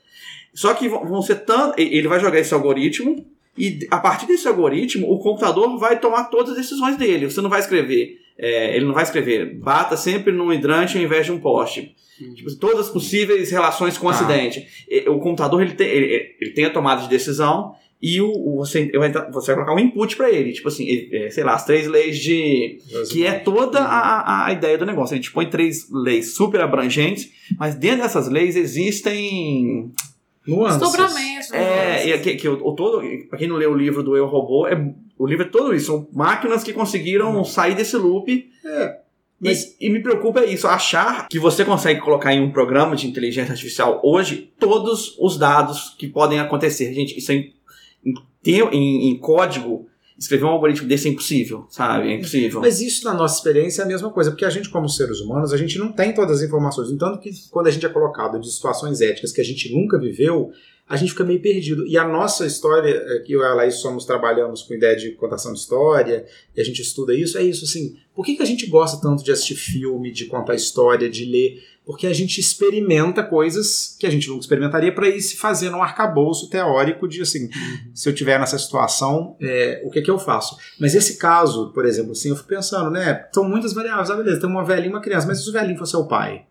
Só que vão ser tanto. Ele vai jogar esse algoritmo e a partir desse algoritmo o computador vai tomar todas as decisões dele. Você não vai escrever. é, ele não vai escrever bata sempre num hidrante ao invés de um poste. Tipo, todas as possíveis relações com o Tá. acidente. O computador ele tem, ele, ele tem a tomada de decisão e o, o- você, você vai colocar um input para ele, tipo assim, é, sei lá, as três leis de. que é toda a, a- a ideia do negócio. A gente põe três leis super abrangentes, mas dentro dessas leis existem. Nuances. Desdobramentos. É, e aqui, que o, o todo, pra quem não leu o livro do Eu Robô, é, o livro é todo isso. São máquinas que conseguiram sair desse loop. mas- E, e me preocupa isso, achar que você consegue colocar em um programa de inteligência artificial hoje todos os dados que podem acontecer. Gente, isso é em, em- em código. Escrever um algoritmo desse é impossível, sabe? É impossível. Mas isso, na nossa experiência, é a mesma coisa, porque a gente, como seres humanos, a gente não tem todas as informações. Então, que quando a gente é colocado de situações éticas que a gente nunca viveu, a gente fica meio perdido. E a nossa história, é, que eu e a Laís somos, trabalhamos com ideia de contação de história, e a gente estuda isso, é isso, assim, por que, que a gente gosta tanto de assistir filme, de contar história, de ler? Porque a gente experimenta coisas que a gente nunca experimentaria para ir se fazendo um arcabouço teórico de, assim, se eu tiver nessa situação, é, o que que eu faço? Mas esse caso, por exemplo, assim, eu fico pensando, né? São muitas variáveis. Ah, beleza, tem uma velhinha e uma criança, mas e se o velhinho for seu pai?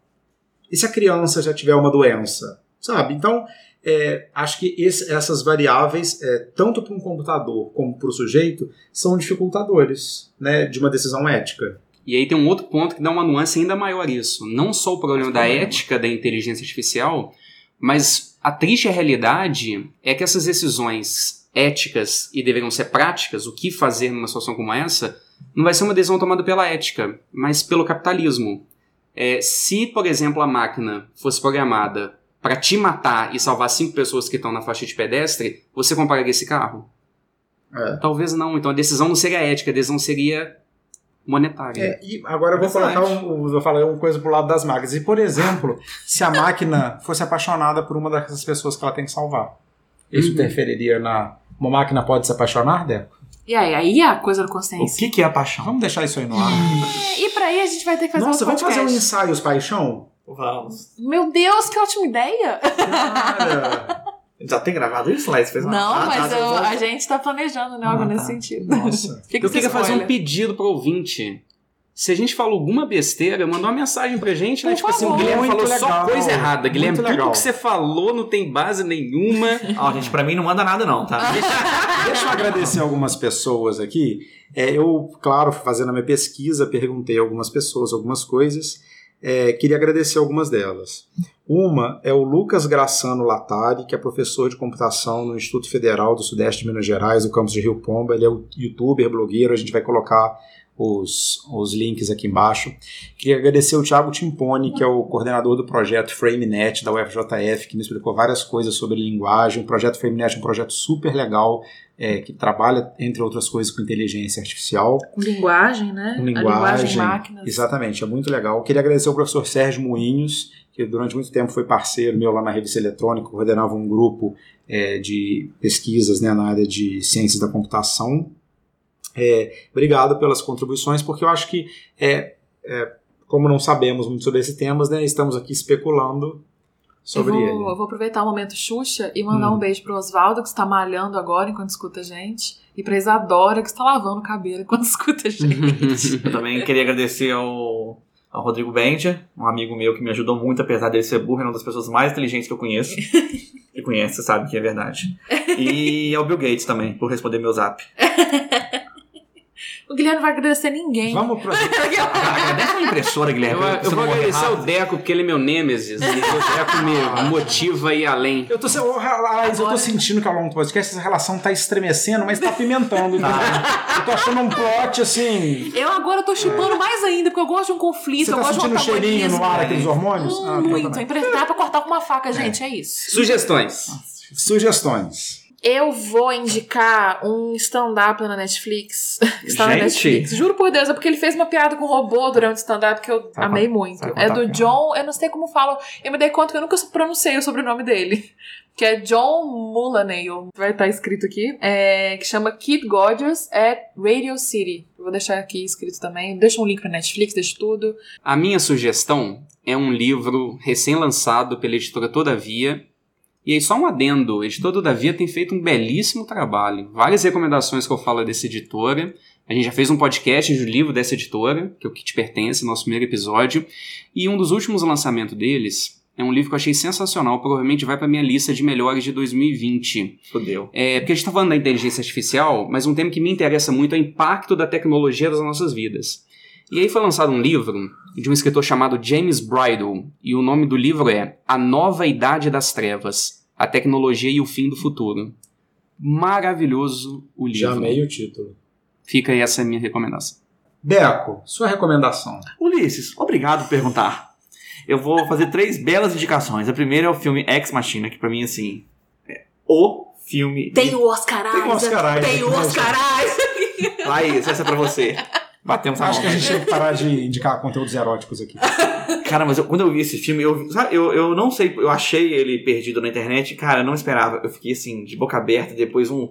E se a criança já tiver uma doença? Sabe? Então, é, acho que esse- essas variáveis, é, tanto para um computador como para o sujeito, são dificultadores né, de uma decisão ética. E aí tem um outro ponto que dá uma nuance ainda maior a isso. Não só o problema da ética da inteligência artificial, mas a triste realidade é que essas decisões éticas e deveriam ser práticas, o que fazer numa situação como essa, não vai ser uma decisão tomada pela ética, mas pelo capitalismo. É, se, por exemplo, a máquina fosse programada para te matar e salvar cinco pessoas que estão na faixa de pedestre, você compraria esse carro? É. Talvez não. Então a decisão não seria ética, a decisão seria monetária. É, e agora eu vou colocar um, vou falar uma coisa pro lado das máquinas. E, por exemplo, se a máquina fosse apaixonada por uma dessas pessoas que ela tem que salvar, isso Uhum. interferiria na. Uma máquina pode se apaixonar, Deco? E aí, aí é a coisa da O consciência. que, que é a paixão? Vamos deixar isso aí no ar. E pra aí a gente vai ter que fazer Nossa, um vamos podcast. fazer um ensaios paixão? Vamos. Meu Deus, que ótima ideia! Cara, Já tem gravado isso, Laís? Fez uma- Não, Ah, mas tá, eu- vou- a gente tá planejando né, algo Ah, nesse tá. sentido. nossa. Fica Eu esse queria fazer um pedido pro ouvinte. Se a gente falou alguma besteira, manda uma mensagem pra gente, né? Por Tipo assim, o favor. Guilherme Muito falou só legal. coisa errada. Guilherme, Muito tudo legal. que você falou não tem base nenhuma. Ó, gente, pra mim não manda nada não, tá? Deixa eu agradecer algumas pessoas aqui. É, eu, claro, fazendo a minha pesquisa, perguntei a algumas pessoas algumas coisas. É, queria agradecer algumas delas. Uma é o Lucas Graçano Latari, que é professor de computação no Instituto Federal do Sudeste de Minas Gerais, no campus de Rio Pomba. Ele é o youtuber, blogueiro, a gente vai colocar os, os links aqui embaixo. Queria agradecer o Thiago Timpone, que é o coordenador do projeto FrameNet da UFJF, que me explicou várias coisas sobre linguagem. O projeto FrameNet é um projeto super legal, é, que trabalha, entre outras coisas, com inteligência artificial. Com linguagem, né? Com A linguagem linguagem, máquinas. Exatamente, é muito legal. Queria agradecer ao professor Sérgio Moinhos, que durante muito tempo foi parceiro meu lá na revista eletrônica, coordenava um grupo é, de pesquisas né, na área de ciências da computação. É, obrigado pelas contribuições, porque eu acho que, é, é, como não sabemos muito sobre esses temas, né, estamos aqui especulando sobre eu, ele. vou, eu vou aproveitar o momento Xuxa e mandar Hum. um beijo pro Oswaldo, que está malhando agora enquanto escuta a gente. E pra Isadora, que está lavando o cabelo enquanto escuta a gente. Eu também queria agradecer ao, ao Rodrigo Bendia, um amigo meu que me ajudou muito, apesar dele ser burro, é uma das pessoas mais inteligentes que eu conheço. que conhece, você sabe que é verdade. E ao Bill Gates também, por responder meu zap. O Guilherme não vai agradecer ninguém. Vamos pro... Agradece a impressora, Eu, Guilherme. eu você vou agradecer ao. Deco, porque ele é meu nêmesis. E o Deco me motiva a ir além. Eu tô, ô, Laís, eu tô sentindo que ao longo do podcast essa relação tá estremecendo, mas tá pimentando. entendeu? Eu tô achando um plot assim. Eu agora tô chupando mais ainda, porque eu gosto de um conflito, Você eu tá gosto sentindo um de um cheirinho no ar, aqueles hormônios? Hum, Ah, então muito. também. Emprestar pra cortar com uma faca, gente, é isso. Sugestões. Sugestões. Eu vou indicar um stand-up na Netflix. está na Gente! Netflix. Juro por Deus, é porque ele fez uma piada com robô durante o stand-up que eu amei muito. É do. John, eu não sei como falo. Eu me dei conta que eu nunca pronunciei o sobrenome dele. Que é John Mulaney, vai estar escrito aqui. É, que chama Kid Gorgeous at Radio City. Eu vou deixar aqui escrito também. Deixa um link pra Netflix, deixa tudo. A minha sugestão é um livro recém-lançado pela editora Todavia. E aí, só um adendo: a editora Todavia tem feito um belíssimo trabalho. Várias recomendações que eu falo dessa editora. A gente já fez um podcast de um livro dessa editora, que é o que te pertence, nosso primeiro episódio. E um dos últimos lançamentos deles É um livro que eu achei sensacional, provavelmente vai pra minha lista de melhores de 2020. Fudeu. É, porque a gente tá falando da inteligência artificial, mas um tema que me interessa muito é o impacto da tecnologia nas nossas vidas. E aí foi lançado um livro de um escritor chamado James Bridle, e o nome do livro é A Nova Idade das Trevas, a Tecnologia e o Fim do Futuro. Maravilhoso o livro. Já amei o título. Fica aí essa minha recomendação. Beco, sua recomendação. Ulisses, obrigado por perguntar. Eu vou fazer três belas indicações. A primeira é o filme Ex Machina, que pra mim, assim, é o filme. Tem o Oscar Isaac. Tem o Oscar Isaac, Tem o né, Oscar Isaac. Laís, essa é pra você. Batemos a Acho que a mão. gente tem que parar de indicar conteúdos eróticos aqui. Cara, mas eu- quando eu vi esse filme, eu, sabe, eu, eu não sei, eu achei ele perdido na internet, cara, eu não esperava. Eu fiquei assim, de boca aberta, depois um,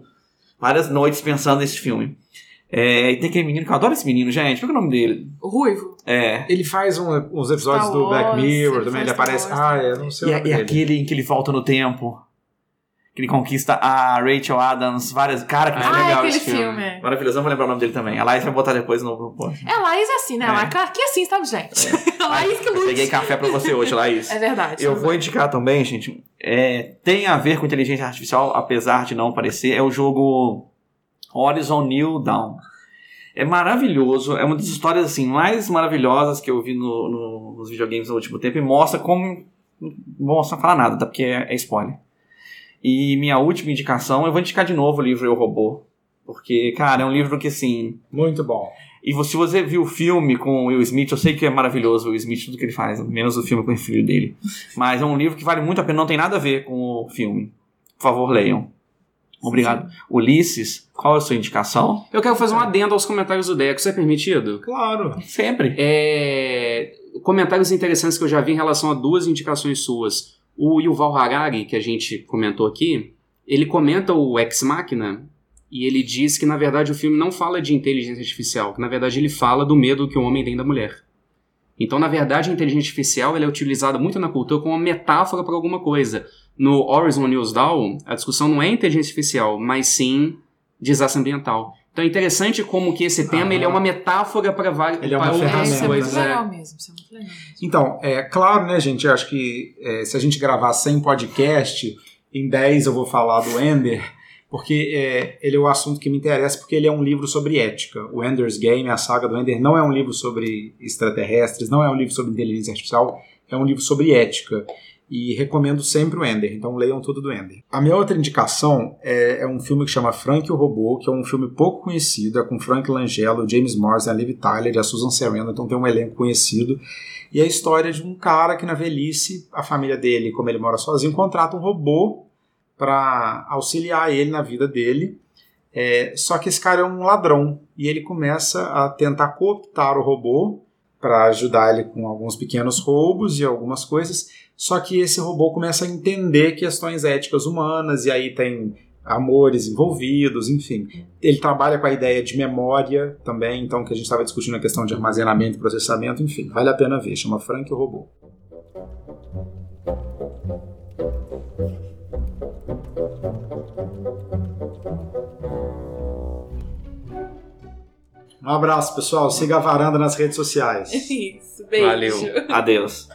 várias noites pensando nesse filme. É, e tem aquele menino, que eu adoro esse menino, gente, qual que é o nome dele? O Ruivo. É. Ele faz um- uns episódios Star do Black Mirror ele também, ele aparece. Ah, é, não sei E, o é- nome e dele. aquele em que ele volta no tempo. Que ele conquista a Rachel Adams, várias. Cara, que Ah, Ah, é legal aquele esse filme. filme. Maravilhoso, eu não vou lembrar o nome dele também. A Laís vai botar depois no. post. É, a Laís é assim, né? É. Ela aqui é assim, sabe, gente? A Laís que Eu peguei café pra você hoje, Laís. É verdade. Eu vou indicar também, gente. é, tem a ver com inteligência artificial, apesar de não parecer. É o jogo Horizon New Dawn. É maravilhoso, é uma das histórias assim mais maravilhosas que eu vi no- no- nos videogames no último tempo e mostra como. Não vou falar nada, tá? Porque é, é spoiler. E minha última indicação, eu vou indicar de novo o livro Eu Robô. Porque, cara, é um livro que assim. Muito bom. E se você viu o filme com o Will Smith, eu sei que é maravilhoso o Will Smith, tudo que ele faz, menos o filme com o filho dele. Mas é um livro que vale muito a pena, não tem nada a ver com o filme. Por favor, leiam. Obrigado. Ulisses, qual é a sua indicação? Eu quero fazer um adendo aos comentários do Deco, isso é permitido? Claro. Sempre. É, comentários interessantes que eu já vi em relação a duas indicações suas. O Yuval Harari, que a gente comentou aqui, ele comenta o Ex Machina e ele diz que, na verdade, o filme não fala de inteligência artificial, que, na verdade, ele fala do medo que o homem tem da mulher. Então, na verdade, a inteligência artificial ela é utilizada muito na cultura como uma metáfora para alguma coisa. No Horizon News Dawn, a discussão não é inteligência artificial, mas sim desastre ambiental. Então é interessante como que esse tema ele é uma metáfora para várias Ele é uma para outras É, isso é muito coisas. legal mesmo. Isso é muito legal mesmo. Então, é claro, né, gente? Eu acho que é, se a gente gravar 100 podcast, em 10 eu vou falar do Ender, porque é, ele é o assunto que me interessa, porque ele é um livro sobre ética. O Ender's Game, a saga do Ender, não é um livro sobre extraterrestres, não é um livro sobre inteligência artificial, é um livro sobre ética. E recomendo sempre o Ender, então leiam tudo do Ender. A minha outra indicação é, é um filme que chama Frank o Robô, que é um filme pouco conhecido, é com Frank Langella, James Morrison, a Liv Tyler e a Susan Sarandon, então tem um elenco conhecido. E é a história de um cara que na velhice, a família dele, como ele mora sozinho, contrata um robô para auxiliar ele na vida dele. É, só que esse cara é um ladrão e ele começa a tentar cooptar o robô para ajudar ele com alguns pequenos roubos e algumas coisas. Só que esse robô começa a entender questões éticas humanas e aí tem amores envolvidos, enfim. Ele trabalha com a ideia de memória também, então que a gente estava discutindo a questão de armazenamento e processamento, enfim, vale a pena ver. Chama Frank e o Robô. Um abraço, pessoal. Siga a varanda nas redes sociais. Isso, beijo. Valeu. Adeus.